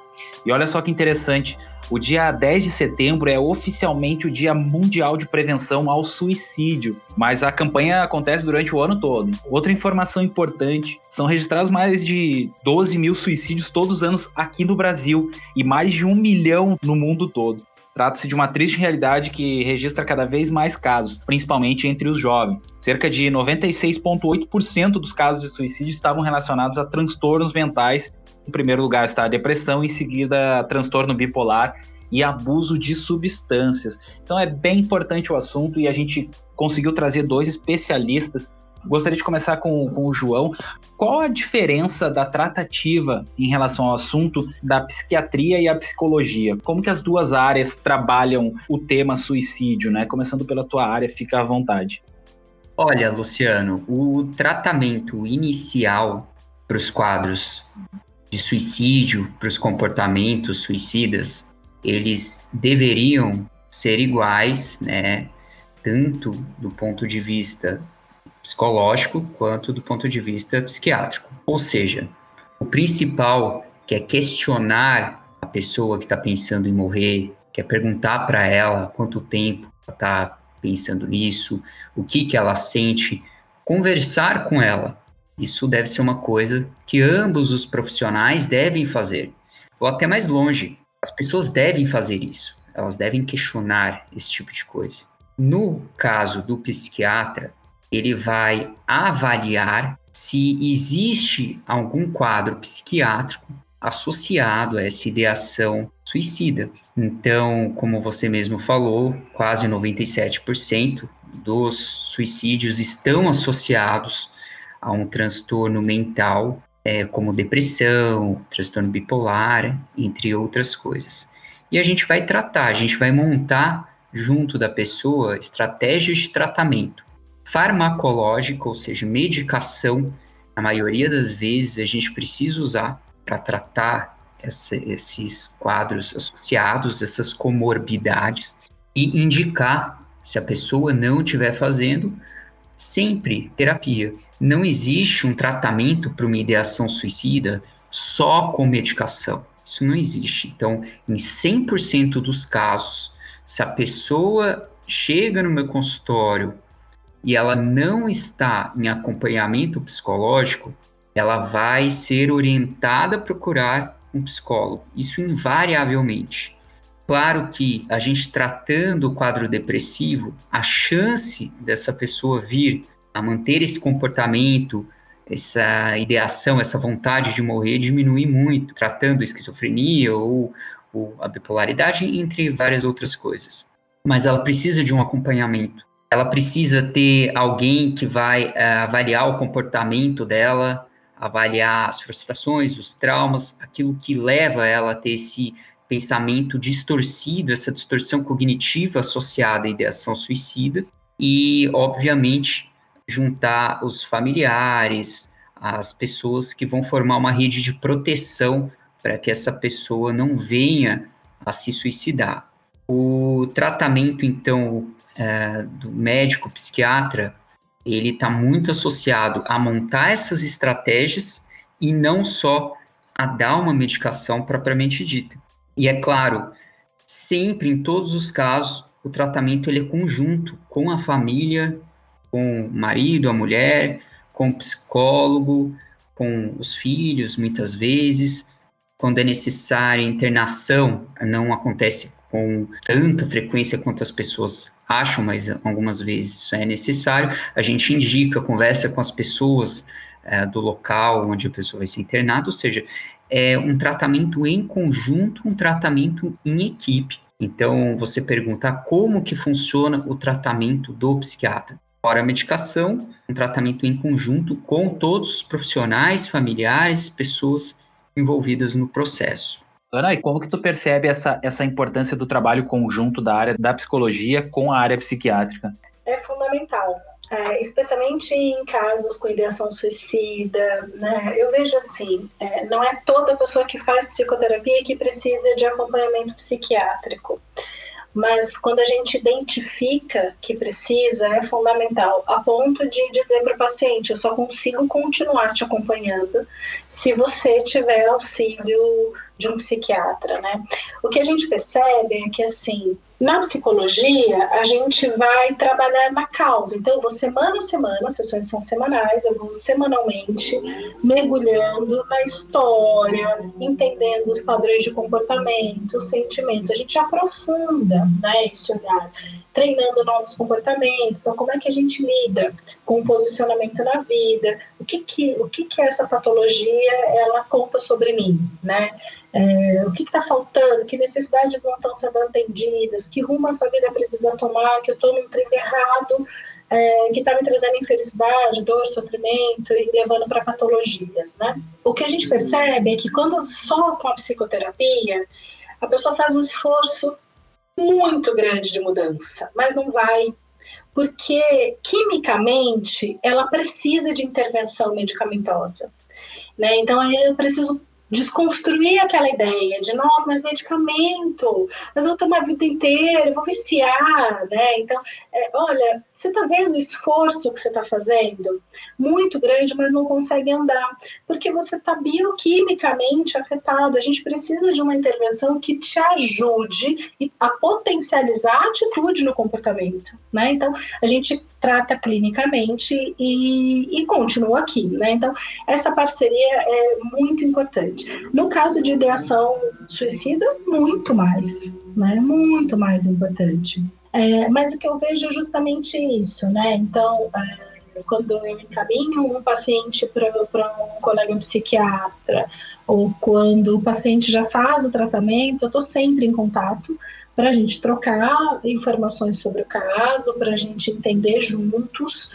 E olha só que interessante, o dia 10 de setembro é oficialmente o Dia Mundial de Prevenção ao Suicídio, mas a campanha acontece durante o ano todo. Outra informação importante: são registrados mais de 12 mil suicídios todos os anos aqui no Brasil e mais de um milhão no mundo todo. Trata-se de uma triste realidade que registra cada vez mais casos, principalmente entre os jovens. Cerca de 96,8% dos casos de suicídio estavam relacionados a transtornos mentais. Em primeiro lugar está a depressão, em seguida transtorno bipolar e abuso de substâncias. Então é bem importante o assunto e a gente conseguiu trazer dois especialistas Gostaria de começar com, com o João. Qual a diferença da tratativa em relação ao assunto da psiquiatria e a psicologia? Como que as duas áreas trabalham o tema suicídio, né? Começando pela tua área, fica à vontade. Olha, Luciano, o tratamento inicial para os quadros de suicídio, para os comportamentos suicidas, eles deveriam ser iguais, né? Tanto do ponto de vista psicológico quanto do ponto de vista psiquiátrico. Ou seja, o principal que é questionar a pessoa que está pensando em morrer, que é perguntar para ela quanto tempo ela está pensando nisso, o que, que ela sente, conversar com ela. Isso deve ser uma coisa que ambos os profissionais devem fazer. Ou até mais longe, as pessoas devem fazer isso. Elas devem questionar esse tipo de coisa. No caso do psiquiatra, ele vai avaliar se existe algum quadro psiquiátrico associado a essa ideação suicida. Então, como você mesmo falou, quase 97% dos suicídios estão associados a um transtorno mental, é, como depressão, transtorno bipolar, entre outras coisas. E a gente vai tratar, a gente vai montar junto da pessoa estratégias de tratamento farmacológica, ou seja, medicação, na maioria das vezes a gente precisa usar para tratar essa, esses quadros associados, essas comorbidades, e indicar, se a pessoa não estiver fazendo, sempre terapia. Não existe um tratamento para uma ideação suicida só com medicação. Isso não existe. Então, em 100% dos casos, se a pessoa chega no meu consultório e ela não está em acompanhamento psicológico, ela vai ser orientada a procurar um psicólogo. Isso invariavelmente. Claro que a gente tratando o quadro depressivo, a chance dessa pessoa vir a manter esse comportamento, essa ideação, essa vontade de morrer diminui muito, tratando esquizofrenia ou, ou a bipolaridade, entre várias outras coisas. Mas ela precisa de um acompanhamento ela precisa ter alguém que vai uh, avaliar o comportamento dela, avaliar as frustrações, os traumas, aquilo que leva ela a ter esse pensamento distorcido, essa distorção cognitiva associada à ideação suicida, e, obviamente, juntar os familiares, as pessoas que vão formar uma rede de proteção para que essa pessoa não venha a se suicidar. O tratamento, então, é, do médico psiquiatra, ele está muito associado a montar essas estratégias e não só a dar uma medicação propriamente dita. E é claro, sempre em todos os casos, o tratamento ele é conjunto com a família, com o marido, a mulher, com o psicólogo, com os filhos, muitas vezes. Quando é necessária internação, não acontece com tanta frequência quanto as pessoas acham, mas algumas vezes isso é necessário. A gente indica, conversa com as pessoas é, do local onde a pessoa vai ser internada, ou seja, é um tratamento em conjunto, um tratamento em equipe. Então, você pergunta como que funciona o tratamento do psiquiatra. Fora a medicação, um tratamento em conjunto com todos os profissionais, familiares, pessoas envolvidas no processo. Ana, e como que tu percebe essa, essa importância do trabalho conjunto da área da psicologia com a área psiquiátrica? É fundamental, é, especialmente em casos com ideação suicida, né? Eu vejo assim, é, não é toda pessoa que faz psicoterapia que precisa de acompanhamento psiquiátrico mas quando a gente identifica que precisa, é fundamental, a ponto de dizer para o paciente: eu só consigo continuar te acompanhando se você tiver auxílio de um psiquiatra, né? O que a gente percebe é que, assim, na psicologia, a gente vai trabalhar na causa. Então, eu vou semana a semana, as sessões são semanais, eu vou semanalmente mergulhando na história, entendendo os padrões de comportamento, os sentimentos. A gente aprofunda né, esse olhar, treinando novos comportamentos. Então, como é que a gente lida com o posicionamento na vida? O que, que, o que, que essa patologia ela conta sobre mim, né? É, o que está faltando, que necessidades não estão sendo atendidas, que rumo essa vida precisa tomar, que eu estou no trilho errado, é, que está me trazendo infelicidade, dor, sofrimento e levando para patologias, né? O que a gente percebe é que quando só com a psicoterapia, a pessoa faz um esforço muito grande de mudança, mas não vai, porque quimicamente ela precisa de intervenção medicamentosa. Né? Então, eu preciso desconstruir aquela ideia de, nossa, mas medicamento, mas vou tomar a vida inteira, vou viciar, né? Então, é, olha, você está vendo o esforço que você está fazendo? Muito grande, mas não consegue andar, porque você está bioquimicamente afetado. A gente precisa de uma intervenção que te ajude a potencializar a atitude no comportamento, né? Então, a gente trata clinicamente e, e continua aqui, né? Então, essa parceria é muito importante. No caso de ideação suicida, muito mais, né? Muito mais importante. É, mas o que eu vejo é justamente isso, né? Então, é, quando eu encaminho um paciente para um colega psiquiatra, ou quando o paciente já faz o tratamento, eu estou sempre em contato para a gente trocar informações sobre o caso, para a gente entender juntos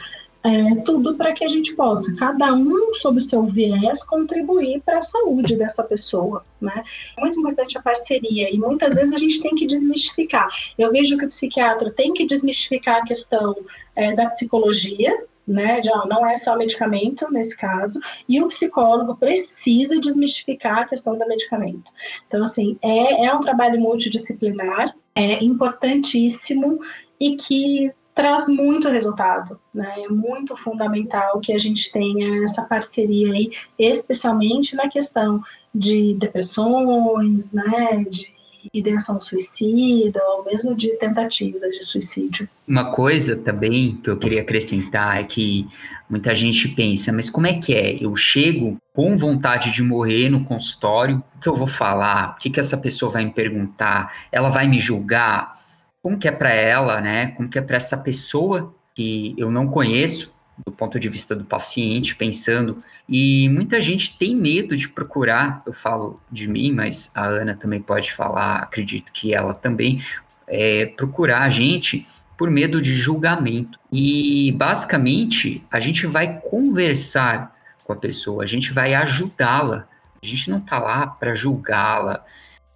é, tudo para que a gente possa, cada um sob o seu viés, contribuir para a saúde dessa pessoa. Né? É muito importante a parceria e muitas vezes a gente tem que desmistificar. Eu vejo que o psiquiatra tem que desmistificar a questão é, da psicologia, né, de, ó, não é só medicamento nesse caso, e o psicólogo precisa desmistificar a questão do medicamento. Então, assim, é, é um trabalho multidisciplinar, é importantíssimo e que traz muito resultado, né? É muito fundamental que a gente tenha essa parceria aí, especialmente na questão de depressões, né? De ideação suicida ou mesmo de tentativas de suicídio. Uma coisa também que eu queria acrescentar é que muita gente pensa, mas como é que é? Eu chego com vontade de morrer no consultório, o que eu vou falar? O que, que essa pessoa vai me perguntar? Ela vai me julgar? Como que é para ela, né? Como que é para essa pessoa que eu não conheço, do ponto de vista do paciente, pensando. E muita gente tem medo de procurar, eu falo de mim, mas a Ana também pode falar, acredito que ela também, é, procurar a gente por medo de julgamento. E basicamente a gente vai conversar com a pessoa, a gente vai ajudá-la. A gente não está lá para julgá-la.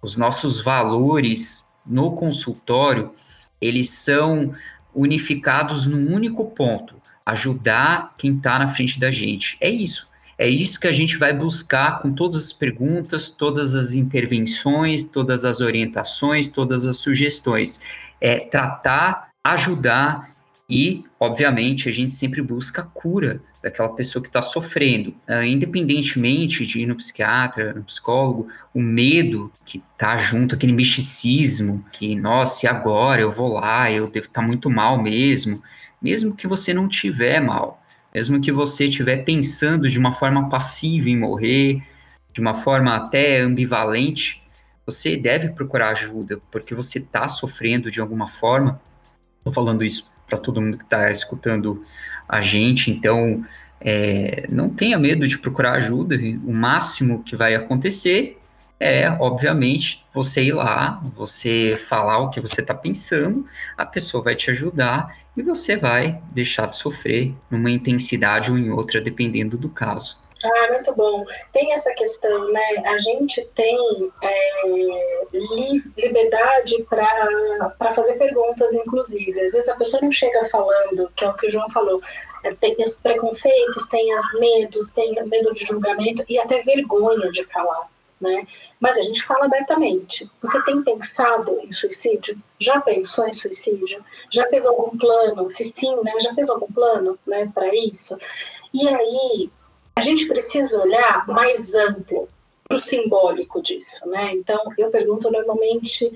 Os nossos valores no consultório, eles são unificados num único ponto: ajudar quem está na frente da gente. É isso. É isso que a gente vai buscar com todas as perguntas, todas as intervenções, todas as orientações, todas as sugestões. É tratar, ajudar e, obviamente, a gente sempre busca cura daquela pessoa que está sofrendo. Uh, independentemente de ir no psiquiatra, no psicólogo, o medo que está junto, aquele misticismo, que, nossa, e agora eu vou lá, eu devo estar tá muito mal mesmo, mesmo que você não tiver mal, mesmo que você estiver pensando de uma forma passiva em morrer, de uma forma até ambivalente, você deve procurar ajuda, porque você está sofrendo de alguma forma. Estou falando isso para todo mundo que está escutando a gente. Então, é, não tenha medo de procurar ajuda. O máximo que vai acontecer é, obviamente, você ir lá, você falar o que você está pensando, a pessoa vai te ajudar e você vai deixar de sofrer numa intensidade ou em outra, dependendo do caso. Ah, muito bom. Tem essa questão, né? A gente tem é, li, liberdade para fazer perguntas, inclusive. Às vezes a pessoa não chega falando, que é o que o João falou, é, tem os preconceitos, tem os medos, tem medo de julgamento e até vergonha de falar. Né? Mas a gente fala abertamente. Você tem pensado em suicídio? Já pensou em suicídio? Já fez algum plano? Se sim, né? Já fez algum plano, né, para isso? E aí a gente precisa olhar mais amplo para o simbólico disso, né? Então, eu pergunto normalmente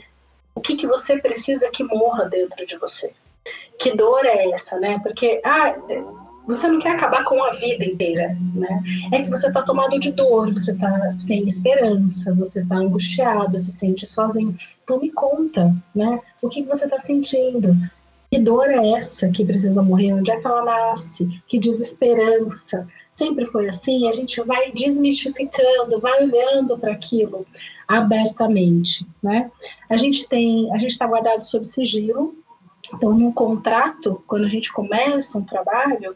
o que, que você precisa que morra dentro de você? Que dor é essa, né? Porque, ah, você não quer acabar com a vida inteira, né? É que você está tomado de dor, você está sem esperança, você está angustiado, se sente sozinho. Então me conta, né? O que você está sentindo? Que dor é essa que precisa morrer? Onde é que ela nasce? Que desesperança. Sempre foi assim, a gente vai desmistificando, vai olhando para aquilo abertamente, né? A gente tem, a gente está guardado sob sigilo, então no contrato, quando a gente começa um trabalho,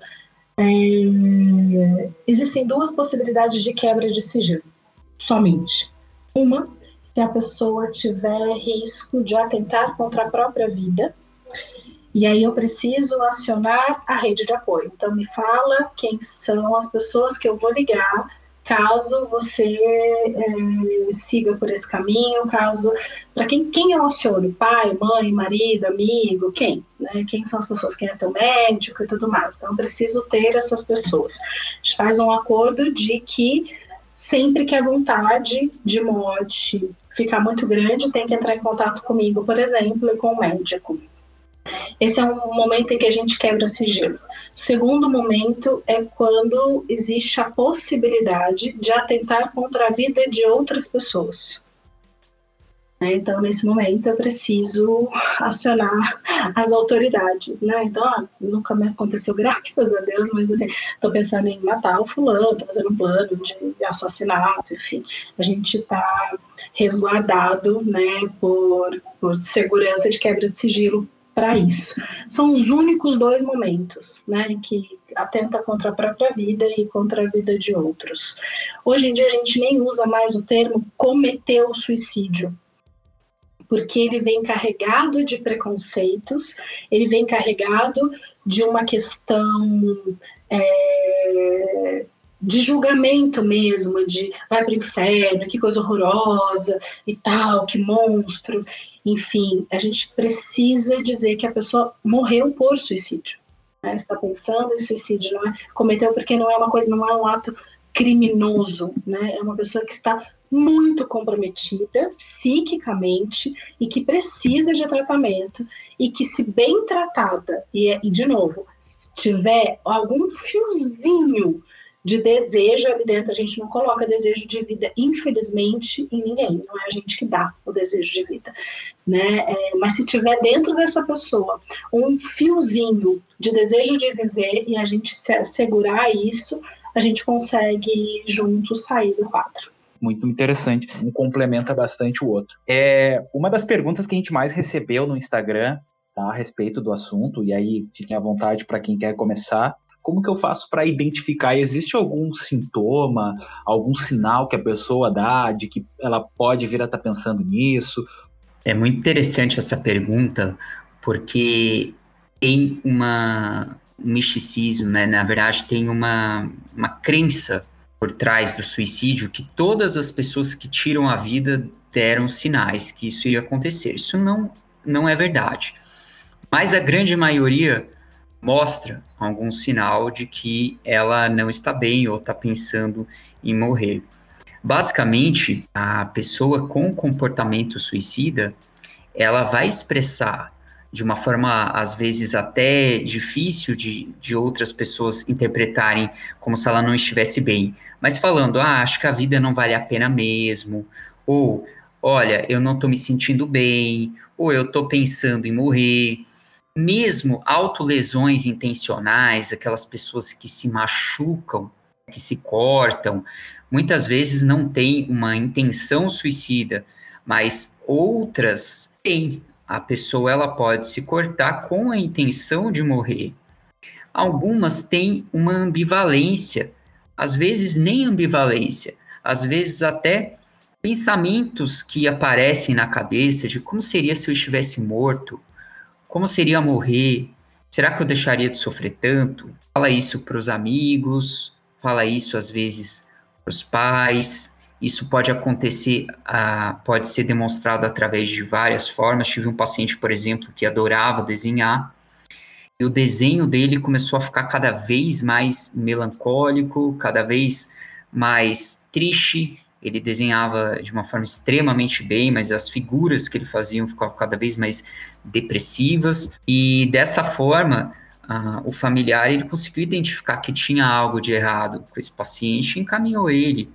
é, existem duas possibilidades de quebra de sigilo, somente. Uma, se a pessoa tiver risco de atentar contra a própria vida, e aí eu preciso acionar a rede de apoio. Então me fala quem são as pessoas que eu vou ligar caso você é, siga por esse caminho, caso para quem quem eu aciono, pai, mãe, marido, amigo, quem, né? Quem são as pessoas, quem é teu médico e tudo mais. Então eu preciso ter essas pessoas. A gente faz um acordo de que sempre que a vontade de morte ficar muito grande, tem que entrar em contato comigo, por exemplo, e com o médico. Esse é um momento em que a gente quebra sigilo. O segundo momento é quando existe a possibilidade de atentar contra a vida de outras pessoas. Né? Então, nesse momento, eu preciso acionar as autoridades, né? Então, ah, nunca me aconteceu, graças a Deus, mas assim, pensando em matar o fulano, estou fazendo um plano de assassinato, enfim. A gente está resguardado, né, por, por segurança de quebra de sigilo para isso. São os únicos dois momentos, né, que atenta contra a própria vida e contra a vida de outros. Hoje em dia a gente nem usa mais o termo cometeu suicídio, porque ele vem carregado de preconceitos, ele vem carregado de uma questão é, de julgamento mesmo, de vai para o inferno, que coisa horrorosa e tal, que monstro. Enfim, a gente precisa dizer que a pessoa morreu por suicídio. Né? Está pensando em suicídio, não é? Cometeu porque não é uma coisa, não é um ato criminoso, né? É uma pessoa que está muito comprometida psiquicamente e que precisa de tratamento e que se bem tratada e, e de novo tiver algum fiozinho de desejo ali dentro. A gente não coloca desejo de vida, infelizmente, em ninguém. Não é a gente que dá o desejo de vida. Né? É, mas se tiver dentro dessa pessoa um fiozinho de desejo de viver e a gente segurar isso, a gente consegue juntos sair do quadro muito interessante. Um complementa bastante o outro. É uma das perguntas que a gente mais recebeu no Instagram tá, a respeito do assunto, e aí fiquem à vontade para quem quer começar, como que eu faço para identificar? Existe algum sintoma, algum sinal que a pessoa dá de que ela pode vir a estar tá pensando nisso? É muito interessante essa pergunta, porque tem uma, um misticismo, né? Na verdade, tem uma, uma crença por trás do suicídio que todas as pessoas que tiram a vida deram sinais que isso iria acontecer. Isso não, não é verdade. Mas a grande maioria mostra algum sinal de que ela não está bem ou está pensando em morrer. Basicamente, a pessoa com comportamento suicida, ela vai expressar de uma forma, às vezes, até difícil de, de outras pessoas interpretarem como se ela não estivesse bem, mas falando, ah, acho que a vida não vale a pena mesmo, ou, olha, eu não estou me sentindo bem, ou eu estou pensando em morrer mesmo autolesões intencionais, aquelas pessoas que se machucam, que se cortam, muitas vezes não têm uma intenção suicida, mas outras têm. A pessoa ela pode se cortar com a intenção de morrer. Algumas têm uma ambivalência, às vezes nem ambivalência, às vezes até pensamentos que aparecem na cabeça de como seria se eu estivesse morto, como seria morrer? Será que eu deixaria de sofrer tanto? Fala isso para os amigos, fala isso às vezes para os pais. Isso pode acontecer, ah, pode ser demonstrado através de várias formas. Tive um paciente, por exemplo, que adorava desenhar, e o desenho dele começou a ficar cada vez mais melancólico, cada vez mais triste, ele desenhava de uma forma extremamente bem, mas as figuras que ele fazia ficavam cada vez mais depressivas, e dessa forma, uh, o familiar ele conseguiu identificar que tinha algo de errado com esse paciente e encaminhou ele.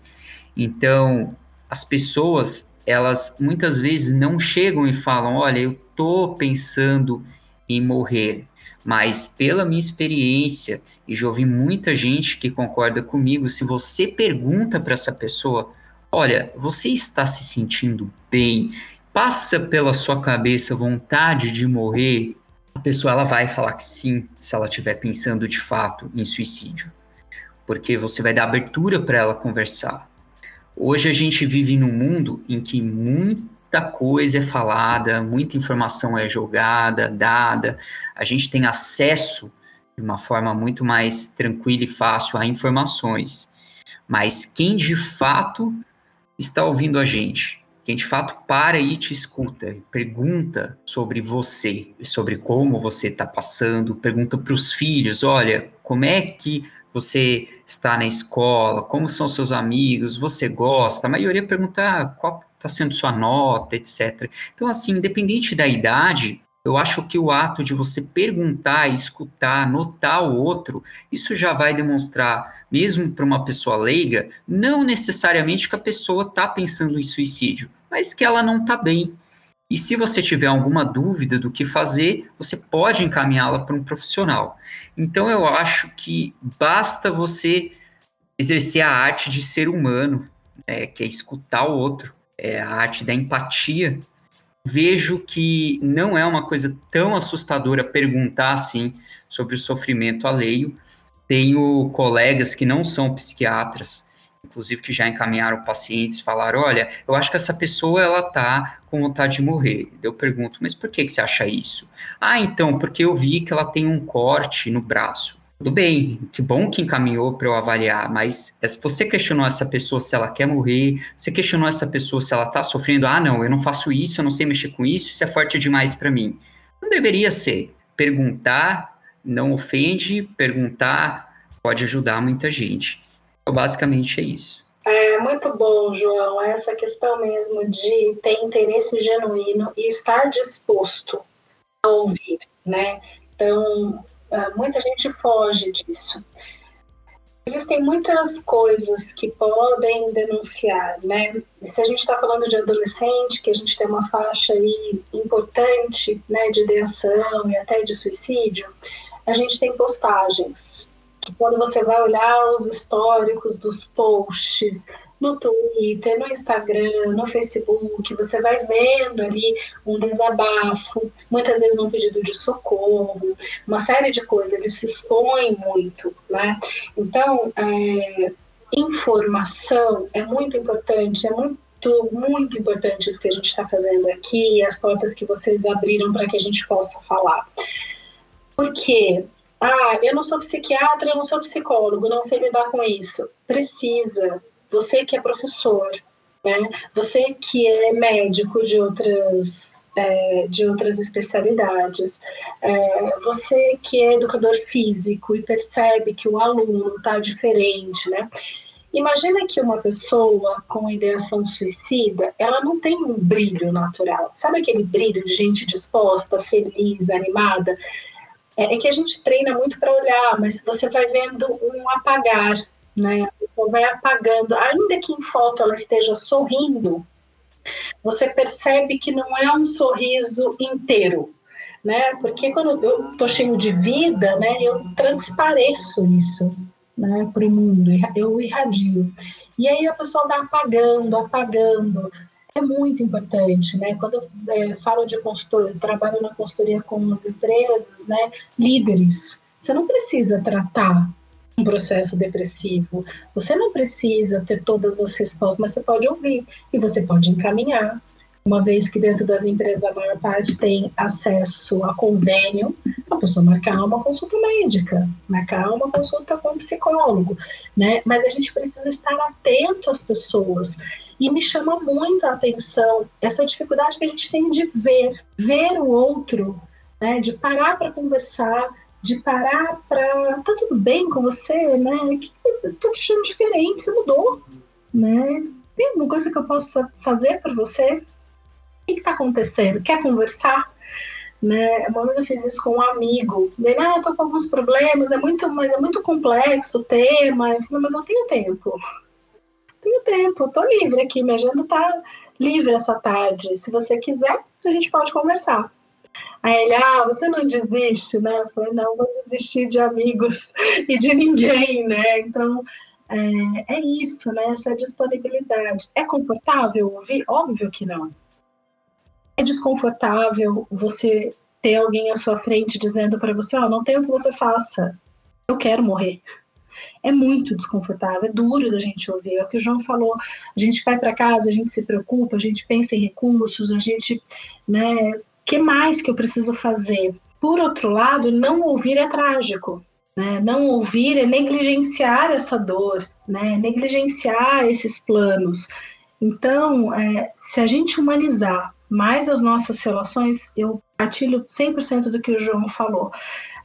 Então, as pessoas, elas muitas vezes não chegam e falam: olha, eu estou pensando em morrer, mas pela minha experiência, e já ouvi muita gente que concorda comigo, se você pergunta para essa pessoa, olha, você está se sentindo bem? Passa pela sua cabeça vontade de morrer? A pessoa ela vai falar que sim, se ela estiver pensando de fato em suicídio. Porque você vai dar abertura para ela conversar. Hoje a gente vive num mundo em que muita coisa é falada, muita informação é jogada, dada, a gente tem acesso de uma forma muito mais tranquila e fácil a informações. Mas quem de fato está ouvindo a gente, quem de fato para e te escuta, pergunta sobre você, sobre como você está passando, pergunta para os filhos, olha, como é que você está na escola, como são seus amigos, você gosta, a maioria pergunta ah, qual está sendo sua nota, etc. Então, assim, independente da idade, eu acho que o ato de você perguntar, escutar, notar o outro, isso já vai demonstrar, mesmo para uma pessoa leiga, não necessariamente que a pessoa está pensando em suicídio, mas que ela não está bem, e se você tiver alguma dúvida do que fazer, você pode encaminhá-la para um profissional. Então eu acho que basta você exercer a arte de ser humano, é, que é escutar o outro, é a arte da empatia. Vejo que não é uma coisa tão assustadora perguntar assim sobre o sofrimento alheio. Tenho colegas que não são psiquiatras inclusive que já encaminharam pacientes, falaram, olha, eu acho que essa pessoa ela tá com vontade de morrer. Eu pergunto, mas por que, que você acha isso? Ah, então, porque eu vi que ela tem um corte no braço. Tudo bem, que bom que encaminhou para eu avaliar, mas se você questionou essa pessoa se ela quer morrer, você questionou essa pessoa se ela está sofrendo, ah, não, eu não faço isso, eu não sei mexer com isso, isso é forte demais para mim. Não deveria ser. Perguntar não ofende, perguntar pode ajudar muita gente. Então, basicamente é isso. É muito bom, João, essa questão mesmo de ter interesse genuíno e estar disposto a ouvir, né? Então, é, muita gente foge disso. Existem muitas coisas que podem denunciar, né? Se a gente está falando de adolescente, que a gente tem uma faixa aí importante, né, de ideação e até de suicídio, a gente tem postagens quando você vai olhar os históricos dos posts no Twitter, no Instagram, no Facebook, você vai vendo ali um desabafo, muitas vezes um pedido de socorro, uma série de coisas, eles se expõem muito, né? Então, é, informação é muito importante, é muito muito importante isso que a gente está fazendo aqui, as portas que vocês abriram para que a gente possa falar. Porque ah, eu não sou psiquiatra, eu não sou psicólogo, não sei lidar com isso. Precisa. Você que é professor, né? Você que é médico de outras é, de outras especialidades. É, você que é educador físico e percebe que o aluno está diferente, né? Imagina que uma pessoa com ideação suicida, ela não tem um brilho natural. Sabe aquele brilho de gente disposta, feliz, animada? é, é que a gente treina muito para olhar, mas você vai vendo um apagar, né? A pessoa vai apagando, ainda que em foto ela esteja sorrindo, você percebe que não é um sorriso inteiro, né? Porque quando eu estou cheio de vida, né, eu transpareço isso, né, para o mundo, eu irradio. E aí a pessoa vai apagando, apagando, é muito importante, né? Quando eu é, falo de consultoria, trabalho na consultoria com as empresas, né? Líderes, você não precisa tratar um processo depressivo, você não precisa ter todas as respostas, mas você pode ouvir e você pode encaminhar. Uma vez que dentro das empresas a maior parte tem acesso a convênio, a pessoa marcar uma consulta médica, marcar uma consulta com um psicólogo, né? Mas a gente precisa estar atento às pessoas. E me chama muito a atenção essa dificuldade que a gente tem de ver, ver o outro, né? de parar para conversar, de parar para. Tá tudo bem com você, né? Eu tô te achando diferente, você mudou, né? Tem alguma coisa que eu possa fazer por você? O que está acontecendo? Quer conversar? Né? Uma vez eu fiz isso com um amigo. Ele, ah, eu tô com alguns problemas, é muito, mas é muito complexo o tema. Eu falei, mas não tenho tempo tenho tempo, estou livre aqui, minha agenda está livre essa tarde. Se você quiser, a gente pode conversar. Aí ele, ah, você não desiste, né? Eu falei, não, vou desistir de amigos e de ninguém, né? Então, é, é isso, né? Essa disponibilidade. É confortável ouvir? Óbvio que não. É desconfortável você ter alguém à sua frente dizendo para você, ó, oh, não tem o que você faça, eu quero morrer. É muito desconfortável, é duro da gente ouvir. É o que o João falou. A gente vai para casa, a gente se preocupa, a gente pensa em recursos, a gente, né? Que mais que eu preciso fazer? Por outro lado, não ouvir é trágico. Né? Não ouvir é negligenciar essa dor, né? negligenciar esses planos. Então, é, se a gente humanizar mais as nossas relações, eu partilho 100% do que o João falou.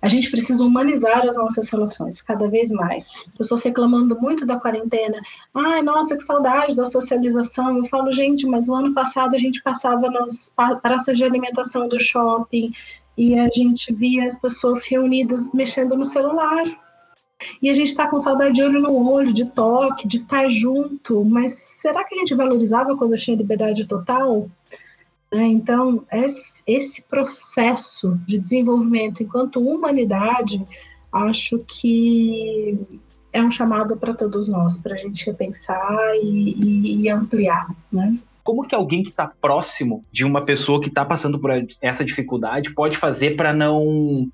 A gente precisa humanizar as nossas relações cada vez mais. Pessoas reclamando muito da quarentena. Ai, nossa, que saudade da socialização. Eu falo, gente, mas o ano passado a gente passava nas praças de alimentação do shopping e a gente via as pessoas reunidas mexendo no celular. E a gente está com saudade de olho no olho, de toque, de estar junto. Mas será que a gente valorizava quando tinha liberdade total? Né? Então, esse processo de desenvolvimento enquanto humanidade, acho que é um chamado para todos nós, para a gente repensar e, e, ampliar, né? Como que alguém que está próximo de uma pessoa que está passando por essa dificuldade pode fazer para não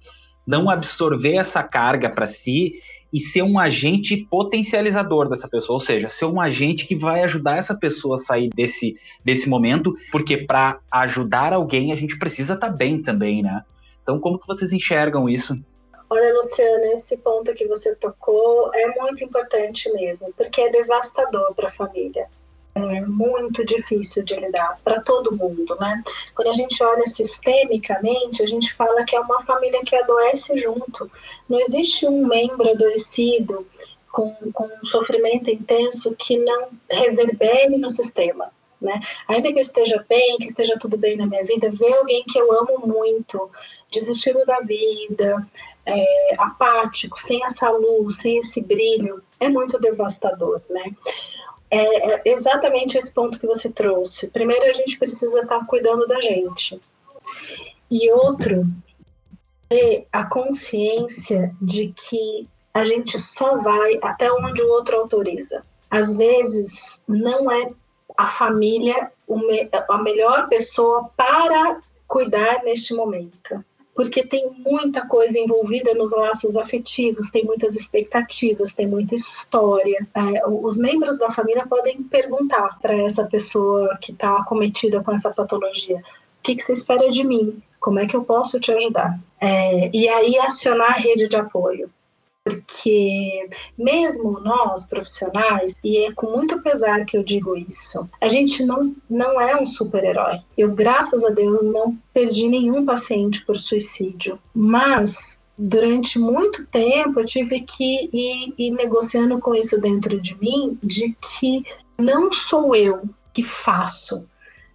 não absorver essa carga para si e ser um agente potencializador dessa pessoa, ou seja, ser um agente que vai ajudar essa pessoa a sair desse, desse momento, porque para ajudar alguém a gente precisa estar tá bem também, né? Então, como que vocês enxergam isso? Olha, Luciana, esse ponto que você tocou é muito importante mesmo, porque é devastador para a família é muito difícil de lidar para todo mundo, né? Quando a gente olha sistemicamente, a gente fala que é uma família que adoece junto. Não existe um membro adoecido com, com um sofrimento intenso que não reverbere no sistema. Né? Ainda que eu esteja bem, que esteja tudo bem na minha vida, ver alguém que eu amo muito, desistindo da vida, é, apático, sem essa luz, sem esse brilho, é muito devastador, né? É, é exatamente esse ponto que você trouxe. Primeiro, a gente precisa estar cuidando da gente. E outro, ter a consciência de que a gente só vai até onde o outro autoriza. Às vezes, não é a família a melhor pessoa para cuidar neste momento porque tem muita coisa envolvida nos laços afetivos, tem muitas expectativas, tem muita história. É, os membros da família podem perguntar para essa pessoa que está acometida com essa patologia: o que, que você espera de mim? Como é que eu posso te ajudar? É, e aí acionar a rede de apoio porque mesmo nós profissionais, e é com muito pesar que eu digo isso, a gente não, não é um super-herói. Eu, graças a Deus, não perdi nenhum paciente por suicídio, mas durante muito tempo eu tive que ir, ir negociando com isso dentro de mim, de que não sou eu que faço,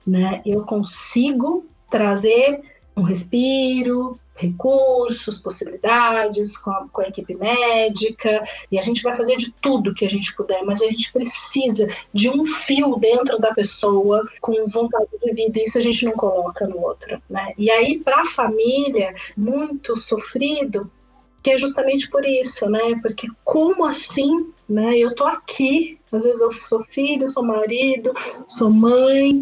né? Eu consigo trazer um respiro, recursos, possibilidades com a, com a, equipe médica, e a gente vai fazer de tudo que a gente puder, mas a gente precisa de um fio dentro da pessoa com vontade de vida, e isso a gente não coloca no outro, né? E aí, para a família, muito sofrido, que é justamente por isso, né? Porque como assim, né? Eu tô aqui, às vezes eu sou filho, sou marido, sou mãe,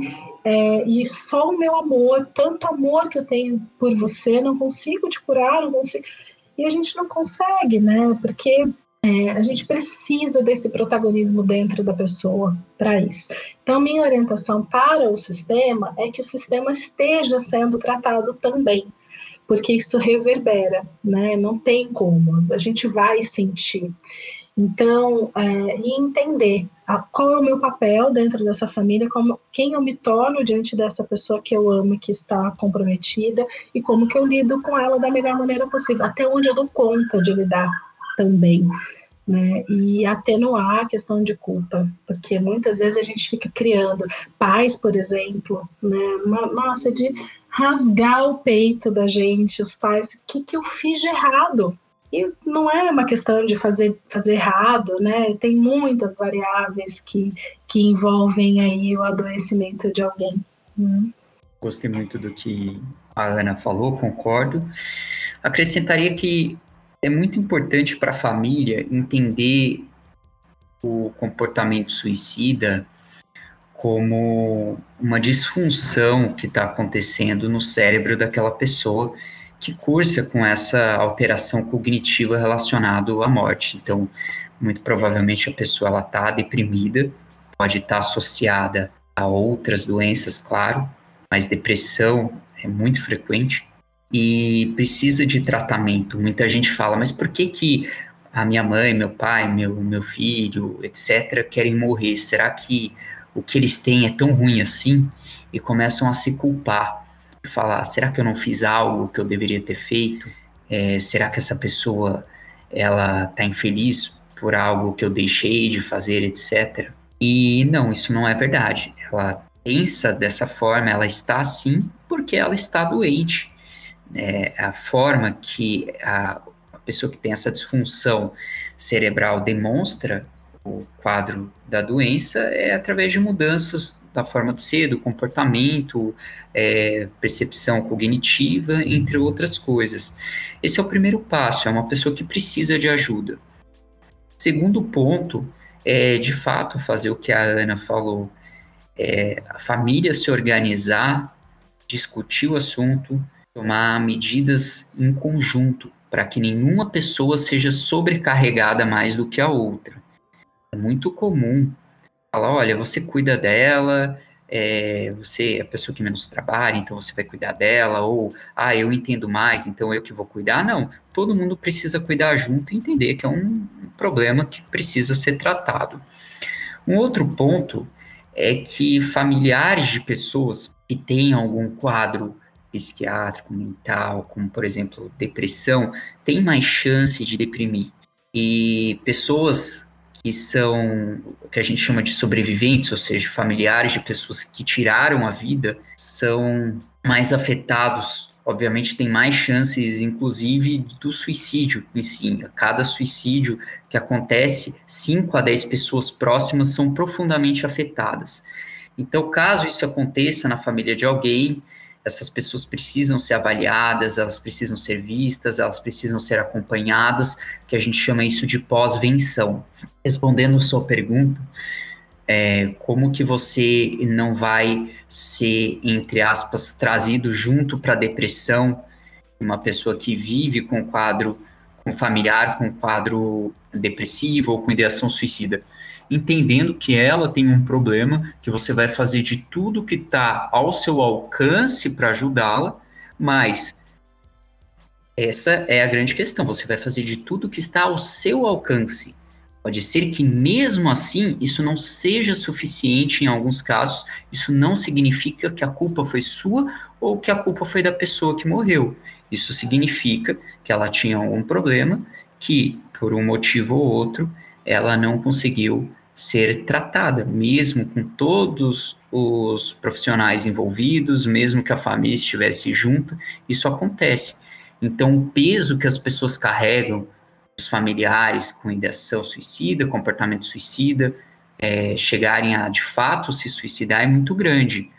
é, e só o meu amor, tanto amor que eu tenho por você, não consigo te curar, não consigo. E a gente não consegue, né? Porque é, a gente precisa desse protagonismo dentro da pessoa para isso. Então, minha orientação para o sistema é que o sistema esteja sendo tratado também, porque isso reverbera, né? Não tem como, a gente vai sentir. Então, é, e entender a, qual é o meu papel dentro dessa família, como, quem eu me torno diante dessa pessoa que eu amo e que está comprometida, e como que eu lido com ela da melhor maneira possível, até onde eu dou conta de lidar também. Né, e atenuar a questão de culpa, porque muitas vezes a gente fica criando pais, por exemplo, né, nossa, de rasgar o peito da gente, os pais, o que, que eu fiz de errado? E não é uma questão de fazer, fazer errado, né? Tem muitas variáveis que, que envolvem aí o adoecimento de alguém. Hum. Gostei muito do que a Ana falou, concordo. Acrescentaria que é muito importante para a família entender o comportamento suicida como uma disfunção que está acontecendo no cérebro daquela pessoa que cursa com essa alteração cognitiva relacionada à morte. Então, muito provavelmente a pessoa está deprimida, pode estar tá associada a outras doenças, claro, mas depressão é muito frequente e precisa de tratamento. Muita gente fala, mas por que que a minha mãe, meu pai, meu, meu filho, etc., querem morrer? Será que o que eles têm é tão ruim assim? E começam a se culpar, falar: será que eu não fiz algo que eu deveria ter feito? É, será que essa pessoa ela está infeliz por algo que eu deixei de fazer, etc. E não, isso não é verdade. Ela pensa dessa forma, ela está assim porque ela está doente. É, a forma que a, a pessoa que tem essa disfunção cerebral demonstra o quadro da doença é através de mudanças da forma de ser, do comportamento, é, percepção cognitiva, entre outras coisas. Esse é o primeiro passo, é uma pessoa que precisa de ajuda. Segundo ponto é, de fato, fazer o que a Ana falou, é, a família se organizar, discutir o assunto, tomar medidas em conjunto, para que nenhuma pessoa seja sobrecarregada mais do que a outra. É muito comum falar, olha, você cuida dela, é, você é a pessoa que menos trabalha, então você vai cuidar dela, ou, ah, eu entendo mais, então eu que vou cuidar. Não, todo mundo precisa cuidar junto e entender que é um problema que precisa ser tratado. Um outro ponto é que familiares de pessoas que têm algum quadro psiquiátrico, mental, como por exemplo depressão, têm mais chance de deprimir. E pessoas que são o que a gente chama de sobreviventes, ou seja, familiares de pessoas que tiraram a vida, são mais afetados. Obviamente, tem mais chances, inclusive, do suicídio em si. Cada suicídio que acontece, 5 a 10 pessoas próximas são profundamente afetadas. Então, caso isso aconteça na família de alguém, essas pessoas precisam ser avaliadas, elas precisam ser vistas, elas precisam ser acompanhadas, que a gente chama isso de pós-venção. Respondendo sua pergunta, é, como que você não vai ser, entre aspas, trazido junto para a depressão, uma pessoa que vive com quadro com familiar com quadro depressivo ou com ideação suicida? Entendendo que ela tem um problema, que você vai fazer de tudo que está ao seu alcance para ajudá-la, mas essa é a grande questão. Você vai fazer de tudo que está ao seu alcance. Pode ser que mesmo assim isso não seja suficiente em alguns casos. Isso não significa que a culpa foi sua ou que a culpa foi da pessoa que morreu. Isso significa que ela tinha algum problema que, por um motivo ou outro, ela não conseguiu ser tratada, mesmo com todos os profissionais envolvidos, mesmo que a família estivesse junta, isso acontece. Então, o peso que as pessoas carregam, os familiares com ideação suicida, comportamento suicida, é, chegarem a de fato se suicidar é muito grande.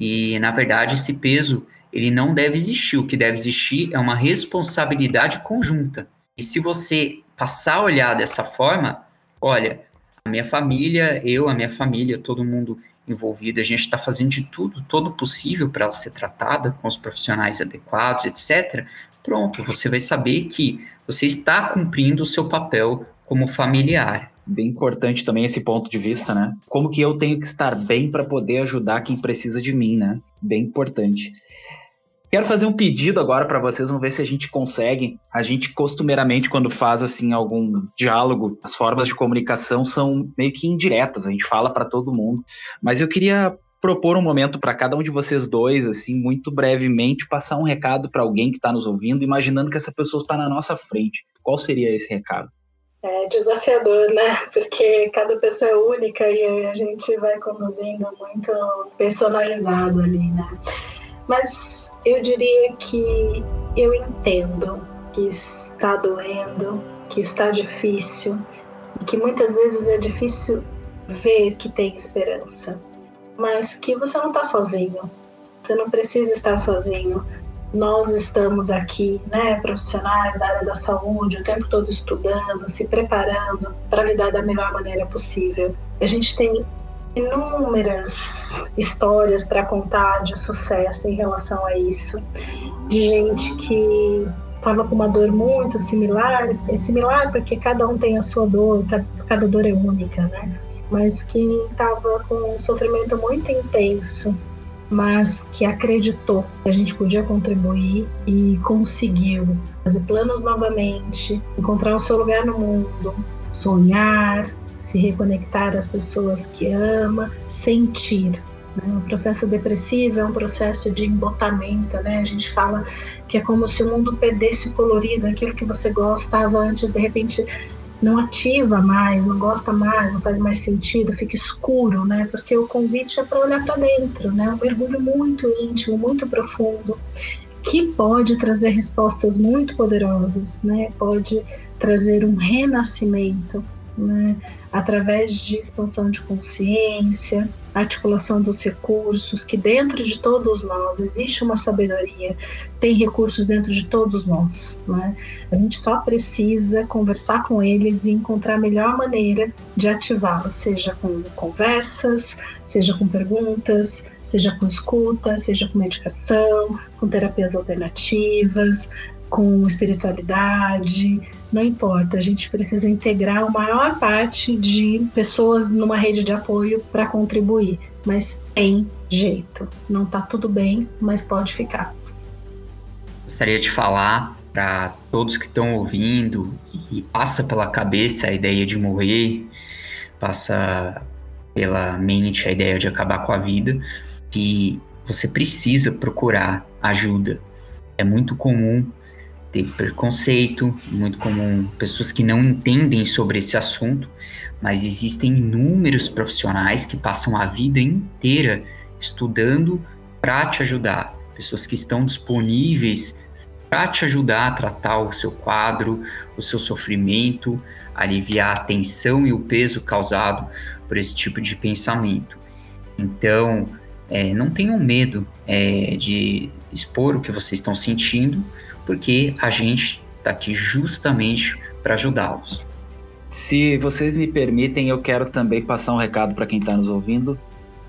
E, na verdade, esse peso ele não deve existir. O que deve existir é uma responsabilidade conjunta. E se você passar a olhar dessa forma, olha, a minha família, eu, a minha família, todo mundo envolvido, a gente está fazendo de tudo, todo possível para ela ser tratada com os profissionais adequados, etc. Pronto, você vai saber que você está cumprindo o seu papel como familiar. Bem importante também esse ponto de vista, né? Como que eu tenho que estar bem para poder ajudar quem precisa de mim, né? Bem importante. Quero fazer um pedido agora para vocês, vamos ver se a gente consegue. A gente costumeiramente quando faz assim algum diálogo, as formas de comunicação são meio que indiretas, a gente fala para todo mundo. Mas eu queria propor um momento para cada um de vocês dois, assim, muito brevemente, passar um recado para alguém que está nos ouvindo, imaginando que essa pessoa está na nossa frente. Qual seria esse recado? É desafiador, né? Porque cada pessoa é única e a gente vai conduzindo muito personalizado ali, né? Mas eu diria que eu entendo que está doendo, que está difícil, que muitas vezes é difícil ver que tem esperança, mas que você não está sozinho. Você não precisa estar sozinho. nós estamos aqui, né, profissionais da área da saúde, o tempo todo estudando, se preparando para lidar da melhor maneira possível. A gente tem inúmeras histórias para contar de sucesso em relação a isso, de gente que estava com uma dor muito similar, é similar porque cada um tem a sua dor, cada dor é única, né? Mas que estava com um sofrimento muito intenso, mas que acreditou que a gente podia contribuir e conseguiu fazer planos novamente, encontrar o seu lugar no mundo, sonhar, se reconectar às pessoas que ama, sentir. Né? O processo depressivo é um processo de embotamento, né? A gente fala que é como se o mundo perdesse o colorido, aquilo que você gostava antes, de repente não ativa mais, não gosta mais, não faz mais sentido, fica escuro, né? Porque o convite é para olhar para dentro, né? Um mergulho muito íntimo, muito profundo, que pode trazer respostas muito poderosas, né? Pode trazer um renascimento né, através de expansão de consciência, articulação dos recursos, que dentro de todos nós existe uma sabedoria, tem recursos dentro de todos nós. Né? A gente só precisa conversar com eles e encontrar a melhor maneira de ativá-los, seja com conversas, seja com perguntas, seja com escuta, seja com medicação, com terapias alternativas, com espiritualidade, não importa, a gente precisa integrar a maior parte de pessoas numa rede de apoio para contribuir, mas tem jeito. Não está tudo bem, mas pode ficar. Gostaria de falar para todos que estão ouvindo e passa pela cabeça a ideia de morrer, passa pela mente a ideia de acabar com a vida, que você precisa procurar ajuda. É muito comum ter preconceito, muito comum pessoas que não entendem sobre esse assunto, mas existem inúmeros profissionais que passam a vida inteira estudando para te ajudar, pessoas que estão disponíveis para te ajudar a tratar o seu quadro, o seu sofrimento, aliviar a tensão e o peso causado por esse tipo de pensamento. Então, é, não tenham medo é, de expor o que vocês estão sentindo, porque a gente está aqui justamente para ajudá-los. Se vocês me permitem, eu quero também passar um recado para quem está nos ouvindo,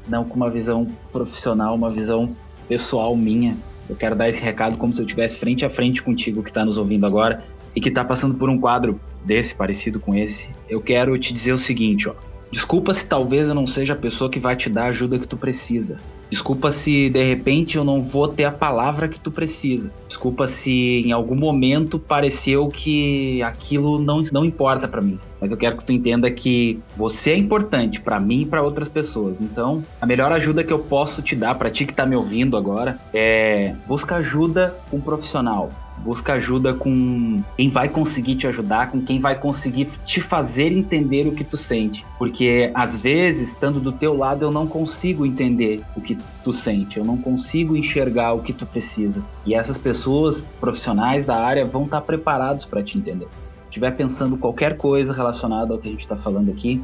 não com uma visão profissional, uma visão pessoal minha. Eu quero dar esse recado como se eu estivesse frente a frente contigo que está nos ouvindo agora e que está passando por um quadro desse, parecido com esse. Eu quero te dizer o seguinte, ó. Desculpa se talvez eu não seja a pessoa que vai te dar a ajuda que tu precisa. Desculpa se de repente eu não vou ter a palavra que tu precisa. Desculpa se em algum momento pareceu que aquilo não, não importa para mim. Mas eu quero que tu entenda que você é importante para mim e para outras pessoas. Então, a melhor ajuda que eu posso te dar para ti que tá me ouvindo agora é busca ajuda com um profissional Busca ajuda com quem vai conseguir te ajudar, com quem vai conseguir te fazer entender o que tu sente. Porque às vezes, estando do teu lado, eu não consigo entender o que tu sente, eu não consigo enxergar o que tu precisa. E essas pessoas profissionais da área vão estar preparados para te entender. Se estiver pensando qualquer coisa relacionada ao que a gente está falando aqui,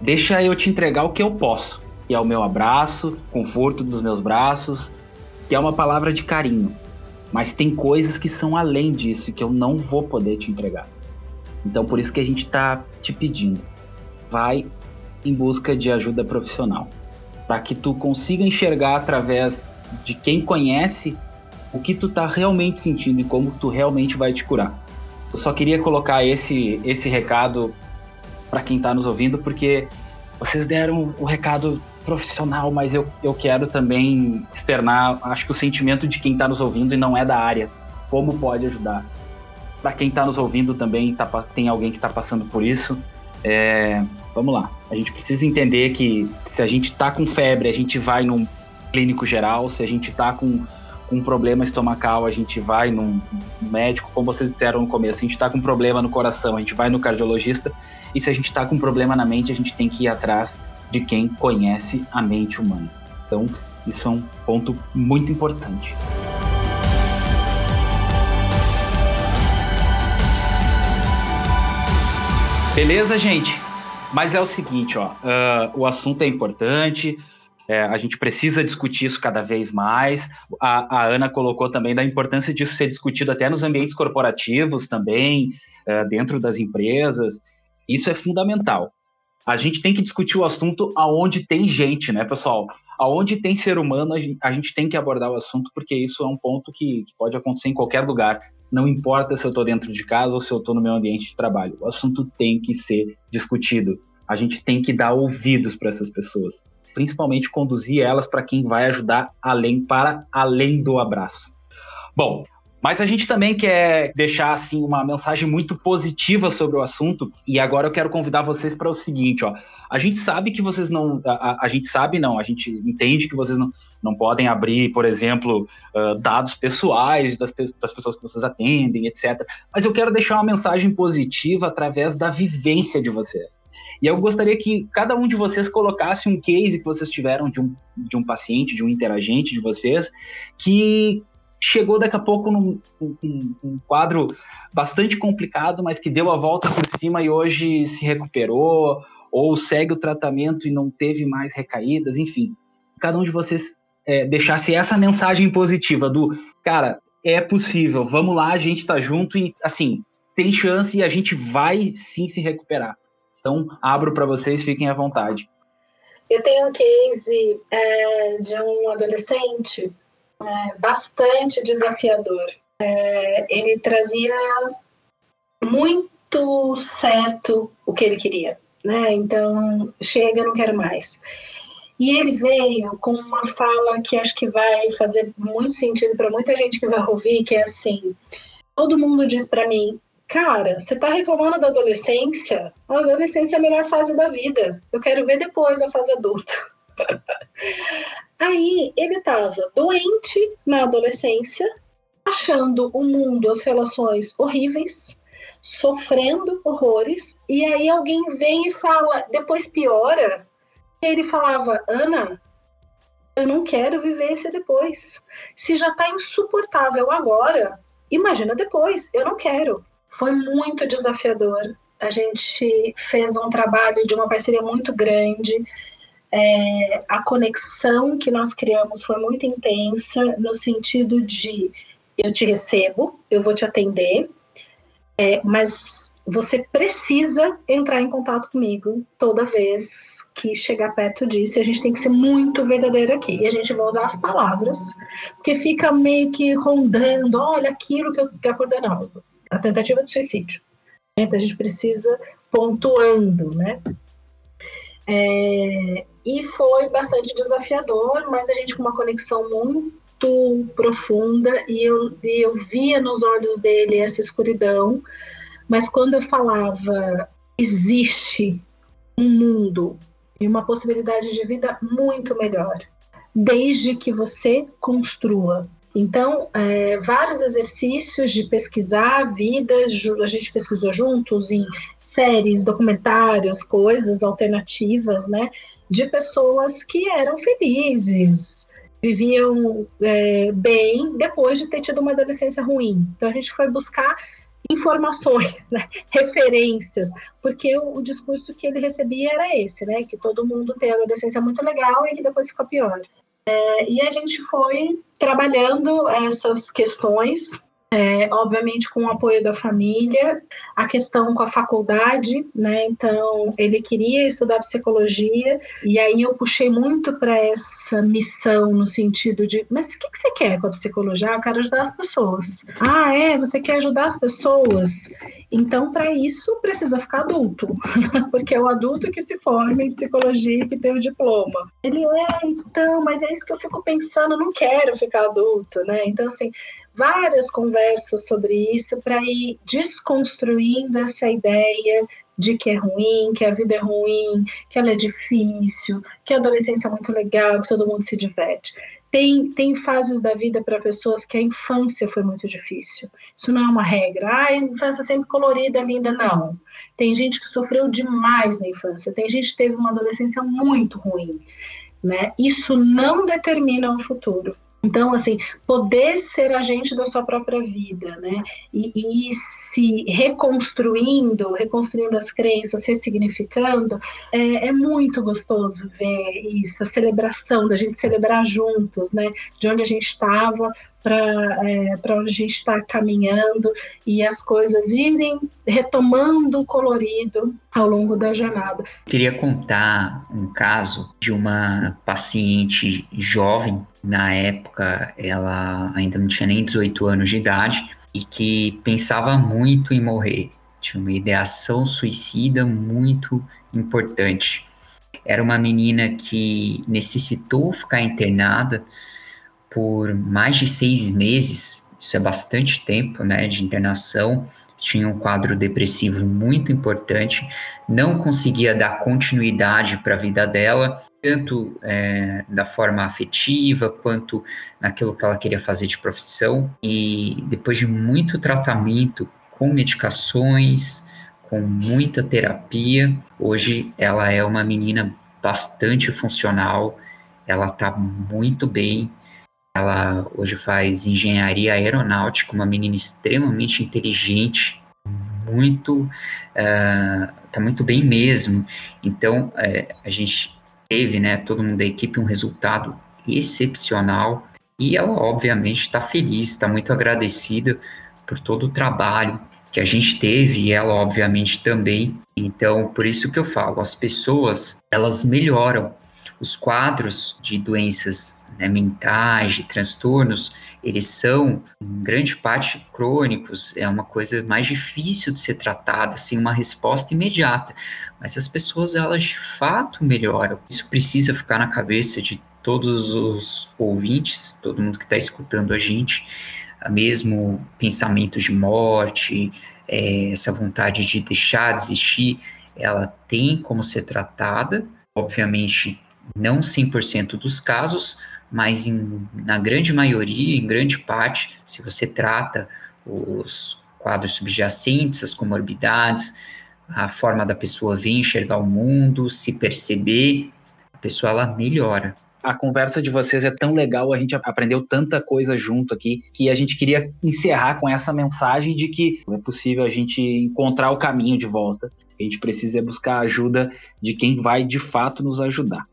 deixa eu te entregar o que eu posso, que é o meu abraço, conforto dos meus braços, que é uma palavra de carinho. Mas tem coisas que são além disso que eu não vou poder te entregar. Então por isso que a gente está te pedindo. Vai em busca de ajuda profissional, para que tu consiga enxergar através de quem conhece o que tu tá realmente sentindo e como tu realmente vai te curar. Eu só queria colocar esse esse recado para quem está nos ouvindo porque vocês deram o recado profissional, mas eu, eu quero também externar, acho que o sentimento de quem está nos ouvindo e não é da área, como pode ajudar. Para quem está nos ouvindo também, tá, tem alguém que está passando por isso, é, vamos lá. A gente precisa entender que se a gente está com febre, a gente vai num clínico geral, se a gente está com, com um problema estomacal, a gente vai num médico, como vocês disseram no começo, a gente está com um problema no coração, a gente vai no cardiologista, e se a gente está com um problema na mente, a gente tem que ir atrás de quem conhece a mente humana. Então, isso é um ponto muito importante. Beleza, gente? Mas é o seguinte, ó, uh, o assunto é importante, É, a gente precisa discutir isso cada vez mais. A, a, Ana colocou também da importância disso ser discutido até nos ambientes corporativos também, é, dentro das empresas. Isso é fundamental. A gente tem que discutir o assunto aonde tem gente, né, pessoal? Aonde tem ser humano, a gente, tem que abordar o assunto, porque isso é um ponto que, que pode acontecer em qualquer lugar. Não importa se eu estou dentro de casa ou se eu estou no meu ambiente de trabalho. O assunto tem que ser discutido. A gente tem que dar ouvidos para essas pessoas principalmente conduzir elas para quem vai ajudar além para além do abraço. Bom, mas a gente também quer deixar assim uma mensagem muito positiva sobre o assunto e agora eu quero convidar vocês para o seguinte, ó. A gente sabe que vocês não, a, a, gente sabe não, a gente entende que vocês não, não podem abrir, por exemplo, uh, dados pessoais das, das pessoas que vocês atendem, etc. Mas eu quero deixar uma mensagem positiva através da vivência de vocês. E eu gostaria que cada um de vocês colocasse um case que vocês tiveram de um, de um paciente, de um interagente de vocês, que chegou daqui a pouco num um, um quadro bastante complicado, mas que deu a volta por cima e hoje se recuperou, ou segue o tratamento e não teve mais recaídas, enfim. Cada um de vocês é, deixasse essa mensagem positiva do, cara, é possível, vamos lá, a gente tá junto e, assim, tem chance e a gente vai sim se recuperar. Então, abro para vocês, fiquem à vontade. Eu tenho um case é, de um adolescente é, bastante desafiador. É, ele trazia muito certo o que ele queria, né? Então, chega, não quero mais. E ele veio com uma fala que acho que vai fazer muito sentido para muita gente que vai ouvir, que é assim: todo mundo diz para mim, Cara, você tá reclamando da adolescência? A adolescência é a melhor fase da vida. Eu quero ver depois a fase adulta. Aí ele tava doente na adolescência, achando o mundo, as relações horríveis, sofrendo horrores, e aí alguém vem e fala, depois piora. Ele falava, Ana, eu não quero viver esse depois. Se já tá insuportável agora, imagina depois, eu não quero. Foi muito desafiador. A gente fez um trabalho de uma parceria muito grande. É, a conexão que nós criamos foi muito intensa, no sentido de eu te recebo, eu vou te atender, é, mas você precisa entrar em contato comigo toda vez que chegar perto disso. A gente tem que ser muito verdadeiro aqui. E a gente vai usar as palavras, porque fica meio que rondando, olha aquilo que eu quero coordenar a tentativa de suicídio. Então a gente precisa pontuando, né? É, e foi bastante desafiador, mas a gente com uma conexão muito profunda e eu, e eu via nos olhos dele essa escuridão, mas quando eu falava existe um mundo e uma possibilidade de vida muito melhor, desde que você construa. Então, é, vários exercícios de pesquisar vidas, a gente pesquisou juntos em séries, documentários, coisas alternativas, né, de pessoas que eram felizes, viviam é, bem depois de ter tido uma adolescência ruim. Então, a gente foi buscar informações, né, referências, porque o, o, discurso que ele recebia era esse, né, que todo mundo tem adolescência muito legal e que depois fica pior. É, e a gente foi trabalhando essas questões é, obviamente com o apoio da família, a questão com a faculdade, né? Então ele queria estudar psicologia e aí eu puxei muito para essa missão no sentido de, mas o que, que você quer com a psicologia? Ah, eu quero ajudar as pessoas. Ah, é? Você quer ajudar as pessoas? Então para isso precisa ficar adulto, porque é o adulto que se forma em psicologia e que tem o diploma. Ele é, então, mas é isso que eu fico pensando, não quero ficar adulto, né? Então assim várias conversas sobre isso para ir desconstruindo essa ideia de que é ruim, que a vida é ruim, que ela é difícil, que a adolescência é muito legal, que todo mundo se diverte. Tem, tem fases da vida para pessoas que a infância foi muito difícil. Isso não é uma regra. Ah, a infância sempre colorida, linda. Não. Tem gente que sofreu demais na infância. Tem gente que teve uma adolescência muito ruim. Né? Isso não determina o futuro. Então, assim, poder ser agente da sua própria vida, né? E, e se reconstruindo, reconstruindo as crenças, ressignificando, é, é, muito gostoso ver isso, a celebração, da gente celebrar juntos, né? De onde a gente estava para é, onde a gente está caminhando e as coisas irem retomando o colorido ao longo da jornada. Queria contar um caso de uma paciente jovem, na época ela ainda não tinha nem 18 anos de idade, e que pensava muito em morrer. Tinha uma ideação suicida muito importante. Era uma menina que necessitou ficar internada por mais de seis meses, isso é bastante tempo, né, de internação. Tinha um quadro depressivo muito importante, não conseguia dar continuidade para a vida dela, tanto é, da forma afetiva quanto naquilo que ela queria fazer de profissão. E depois de muito tratamento com medicações, com muita terapia, hoje ela é uma menina bastante funcional, ela está muito bem, ela hoje faz engenharia aeronáutica, uma menina extremamente inteligente, muito, uh, tá muito bem mesmo. Então, uh, a gente teve, né, todo mundo da equipe, um resultado excepcional e ela, obviamente, está feliz, está muito agradecida por todo o trabalho que a gente teve e ela, obviamente, também. Então, por isso que eu falo, as pessoas, elas melhoram os quadros de doenças né, mentais, de transtornos, eles são, em grande parte, crônicos, é uma coisa mais difícil de ser tratada, sem uma resposta imediata. Mas as pessoas, elas de fato melhoram. Isso precisa ficar na cabeça de todos os ouvintes, todo mundo que está escutando a gente, mesmo pensamentos de morte, é, essa vontade de deixar de existir, ela tem como ser tratada, obviamente não 100% dos casos, mas em, na grande maioria, em grande parte, se você trata os quadros subjacentes, as comorbidades, a forma da pessoa ver, enxergar o mundo, se perceber, a pessoa ela melhora. A conversa de vocês é tão legal, a gente aprendeu tanta coisa junto aqui, que a gente queria encerrar com essa mensagem de que é possível a gente encontrar o caminho de volta. A gente precisa buscar a ajuda de quem vai de fato nos ajudar.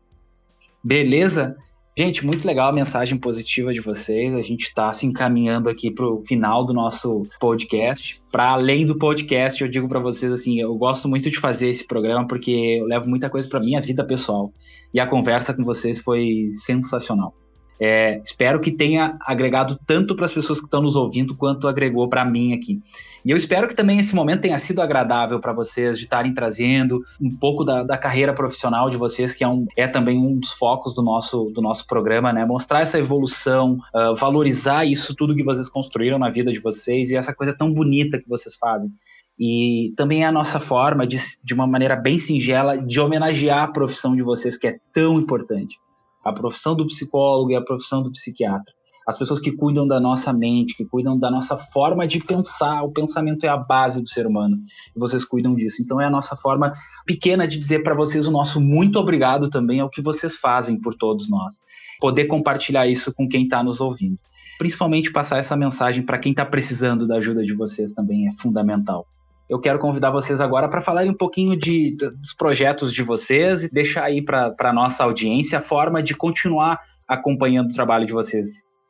Beleza? Gente, muito legal a mensagem positiva de vocês. A gente está se encaminhando aqui para o final do nosso podcast. Para além do podcast, eu digo para vocês assim, eu gosto muito de fazer esse programa porque eu levo muita coisa para minha vida pessoal. E a conversa com vocês foi sensacional. É, espero que tenha agregado tanto para as pessoas que estão nos ouvindo quanto agregou para mim aqui. E eu espero que também esse momento tenha sido agradável para vocês, de estarem trazendo um pouco da, da, carreira profissional de vocês, que é, um, é também um dos focos do nosso, do nosso programa, né? Mostrar essa evolução, uh, valorizar isso tudo que vocês construíram na vida de vocês e essa coisa tão bonita que vocês fazem. E também é a nossa forma, de, de uma maneira bem singela, de homenagear a profissão de vocês, que é tão importante a profissão do psicólogo e a profissão do psiquiatra. As pessoas que cuidam da nossa mente, que cuidam da nossa forma de pensar, o pensamento é a base do ser humano, e vocês cuidam disso. Então é a nossa forma pequena de dizer para vocês o nosso muito obrigado também ao que vocês fazem por todos nós. Poder compartilhar isso com quem está nos ouvindo. Principalmente passar essa mensagem para quem está precisando da ajuda de vocês também é fundamental eu quero convidar vocês agora para falarem um pouquinho de, dos projetos de vocês e deixar aí para a nossa audiência a forma de continuar acompanhando o trabalho de vocês.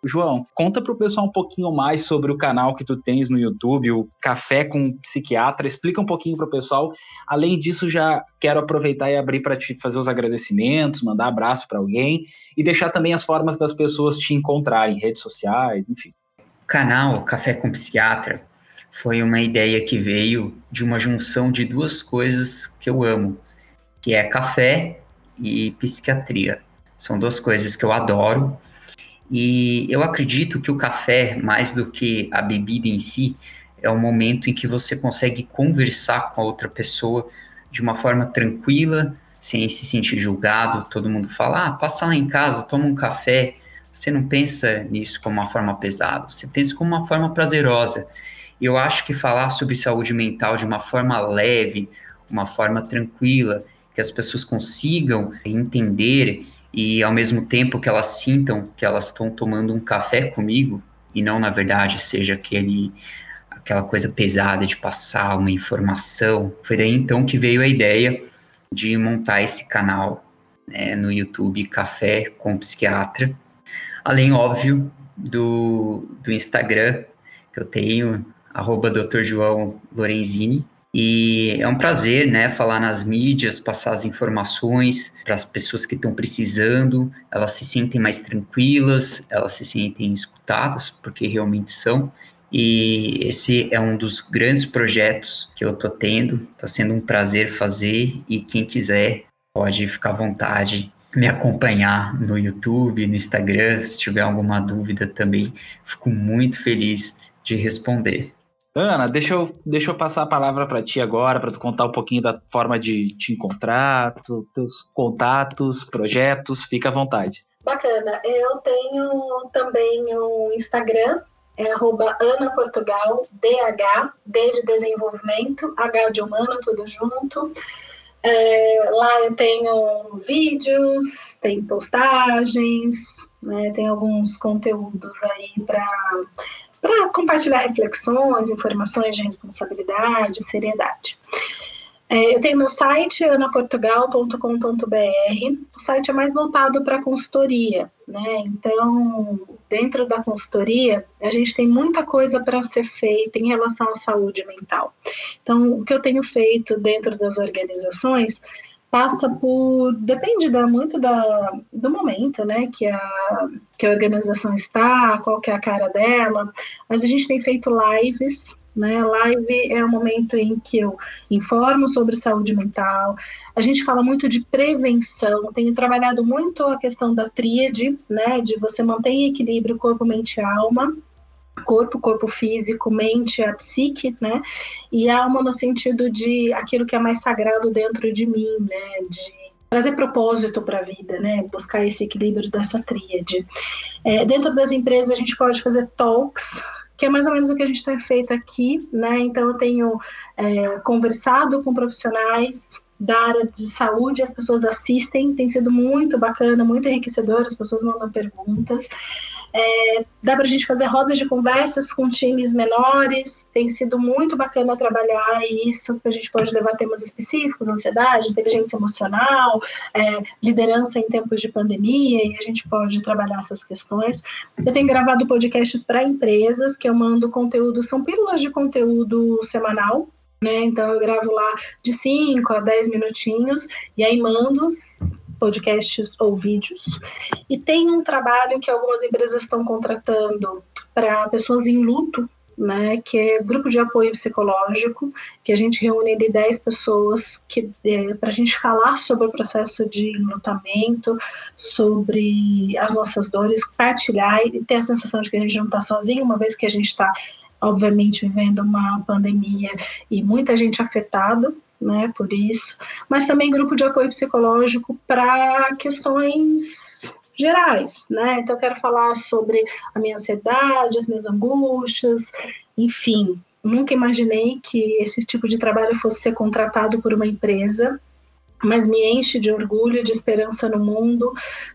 João, conta para o pessoal um pouquinho mais sobre o canal que tu tens no YouTube, o Café com Psiquiatra. Explica um pouquinho para o pessoal. Além disso, já quero aproveitar e abrir para te fazer os agradecimentos, mandar abraço para alguém e deixar também as formas das pessoas te encontrarem, redes sociais, enfim. O canal Café com Psiquiatra foi uma ideia que veio de uma junção de duas coisas que eu amo, que é café e psiquiatria. São duas coisas que eu adoro. E eu acredito que o café, mais do que a bebida em si, é o momento em que você consegue conversar com a outra pessoa de uma forma tranquila, sem se sentir julgado. Todo mundo fala: ah, passa lá em casa, toma um café. Você não pensa nisso como uma forma pesada, você pensa como uma forma prazerosa. Eu acho que falar sobre saúde mental de uma forma leve, uma forma tranquila, que as pessoas consigam entender e ao mesmo tempo que elas sintam que elas estão tomando um café comigo e não na verdade seja aquele aquela coisa pesada de passar uma informação. Foi daí então que veio a ideia de montar esse canal né, no YouTube Café com Psiquiatra. Além, óbvio, do, do Instagram que eu tenho, arroba Dr. João Lorenzini. E é um prazer, né, falar nas mídias, passar as informações para as pessoas que estão precisando, elas se sentem mais tranquilas, elas se sentem escutadas, porque realmente são. E esse é um dos grandes projetos que eu estou tendo, está sendo um prazer fazer e quem quiser pode ficar à vontade me acompanhar no YouTube, no Instagram, se tiver alguma dúvida também, fico muito feliz de responder. Ana, deixa eu, deixa eu passar a palavra para ti agora, para tu contar um pouquinho da forma de te encontrar, tu, teus contatos, projetos, fica à vontade. Bacana. Eu tenho também um Instagram, é arroba Ana Portugal, DH, D de desenvolvimento, H de humano, tudo junto. É, lá eu tenho vídeos, tem postagens, né, tem alguns conteúdos aí para para compartilhar reflexões, informações de responsabilidade, seriedade. É, eu tenho meu site, anaportugal.com.br. O site é mais voltado para consultoria, né? Então, dentro da consultoria, a gente tem muita coisa para ser feita em relação à saúde mental. Então, o que eu tenho feito dentro das organizações passa por depende da, muito da, do momento, né, que a, que a organização está, qual que é a cara dela, mas a gente tem feito lives, né, live é o momento em que eu informo sobre saúde mental, a gente fala muito de prevenção, tenho trabalhado muito a questão da tríade, né, de você manter em equilíbrio corpo, mente e alma, corpo, corpo físico, mente, a psique, né? E alma no sentido de aquilo que é mais sagrado dentro de mim, né? De trazer propósito para a vida, né? Buscar esse equilíbrio dessa tríade. É, dentro das empresas a gente pode fazer talks, que é mais ou menos o que a gente tem feito aqui, né? Então eu tenho é, conversado com profissionais da área de saúde, as pessoas assistem, tem sido muito bacana, muito enriquecedor, as pessoas mandam perguntas. É, dá para a gente fazer rodas de conversas com times menores, tem sido muito bacana trabalhar isso, a gente pode levar temas específicos, ansiedade, inteligência emocional, é, liderança em tempos de pandemia, e a gente pode trabalhar essas questões. Eu tenho gravado podcasts para empresas, que eu mando conteúdo, são pílulas de conteúdo semanal, né? Então eu gravo lá de 5 a 10 minutinhos, e aí mando podcasts ou vídeos. E tem um trabalho que algumas empresas estão contratando para pessoas em luto, né, que é grupo de apoio psicológico, que a gente reúne ali 10 pessoas que é, para a gente falar sobre o processo de enlutamento, sobre as nossas dores, partilhar e ter a sensação de que a gente não está sozinho, uma vez que a gente está, obviamente, vivendo uma pandemia e muita gente afetada, né, por isso, mas também grupo de apoio psicológico para questões gerais, né? Então eu quero falar sobre a minha ansiedade, as minhas angústias, enfim. Nunca imaginei que esse tipo de trabalho fosse ser contratado por uma empresa, mas me enche de orgulho, de esperança no mundo,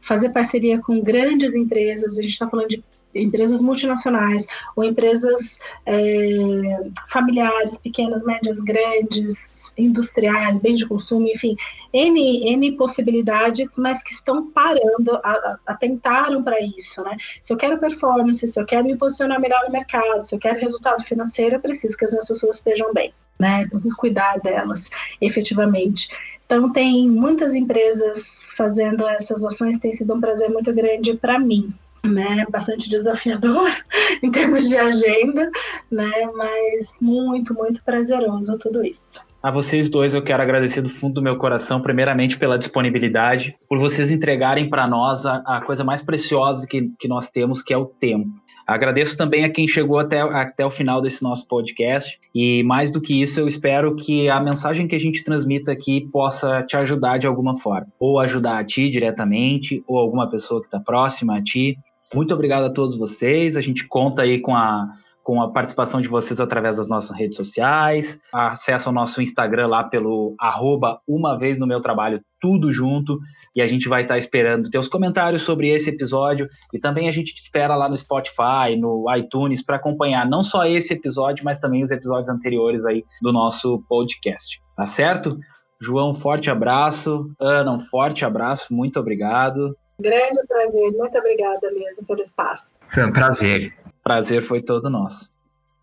fazer parceria com grandes empresas, a gente está falando de empresas multinacionais ou empresas é, familiares, pequenas, médias, grandes, industriais, bens de consumo, enfim, N, N possibilidades, mas que estão parando, atentaram para isso, né? Se eu quero performance, se eu quero me posicionar melhor no mercado, se eu quero resultado financeiro, eu preciso que as minhas pessoas estejam bem, né? Preciso cuidar delas, efetivamente. Então, tem muitas empresas fazendo essas ações, tem sido um prazer muito grande para mim, né, bastante desafiador em termos de agenda, né, mas muito, muito prazeroso tudo isso. A vocês dois eu quero agradecer do fundo do meu coração, primeiramente pela disponibilidade, por vocês entregarem para nós a, a, coisa mais preciosa que, que nós temos, que é o tempo. Agradeço também a quem chegou até, até o final desse nosso podcast. E mais do que isso, eu espero que a mensagem que a gente transmita aqui possa te ajudar de alguma forma. Ou ajudar a ti diretamente, ou alguma pessoa que está próxima a ti. Muito obrigado a todos vocês. A gente conta aí com a com a participação de vocês através das nossas redes sociais. Acesse o nosso Instagram lá pelo arroba uma vez no meu trabalho, tudo junto. E a gente vai estar esperando teus comentários sobre esse episódio. E também a gente te espera lá no Spotify, no iTunes, para acompanhar não só esse episódio, mas também os episódios anteriores aí do nosso podcast. Tá certo? João, forte abraço. Ana, um forte abraço. Muito obrigado. Grande prazer. Muito obrigada mesmo pelo espaço. Foi um prazer. Prazer foi todo nosso.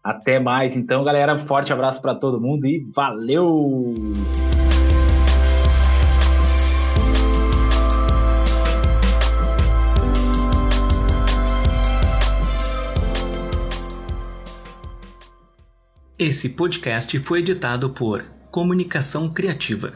Até mais, então, galera. Forte abraço para todo mundo e valeu! Esse podcast foi editado por Comunicação Criativa.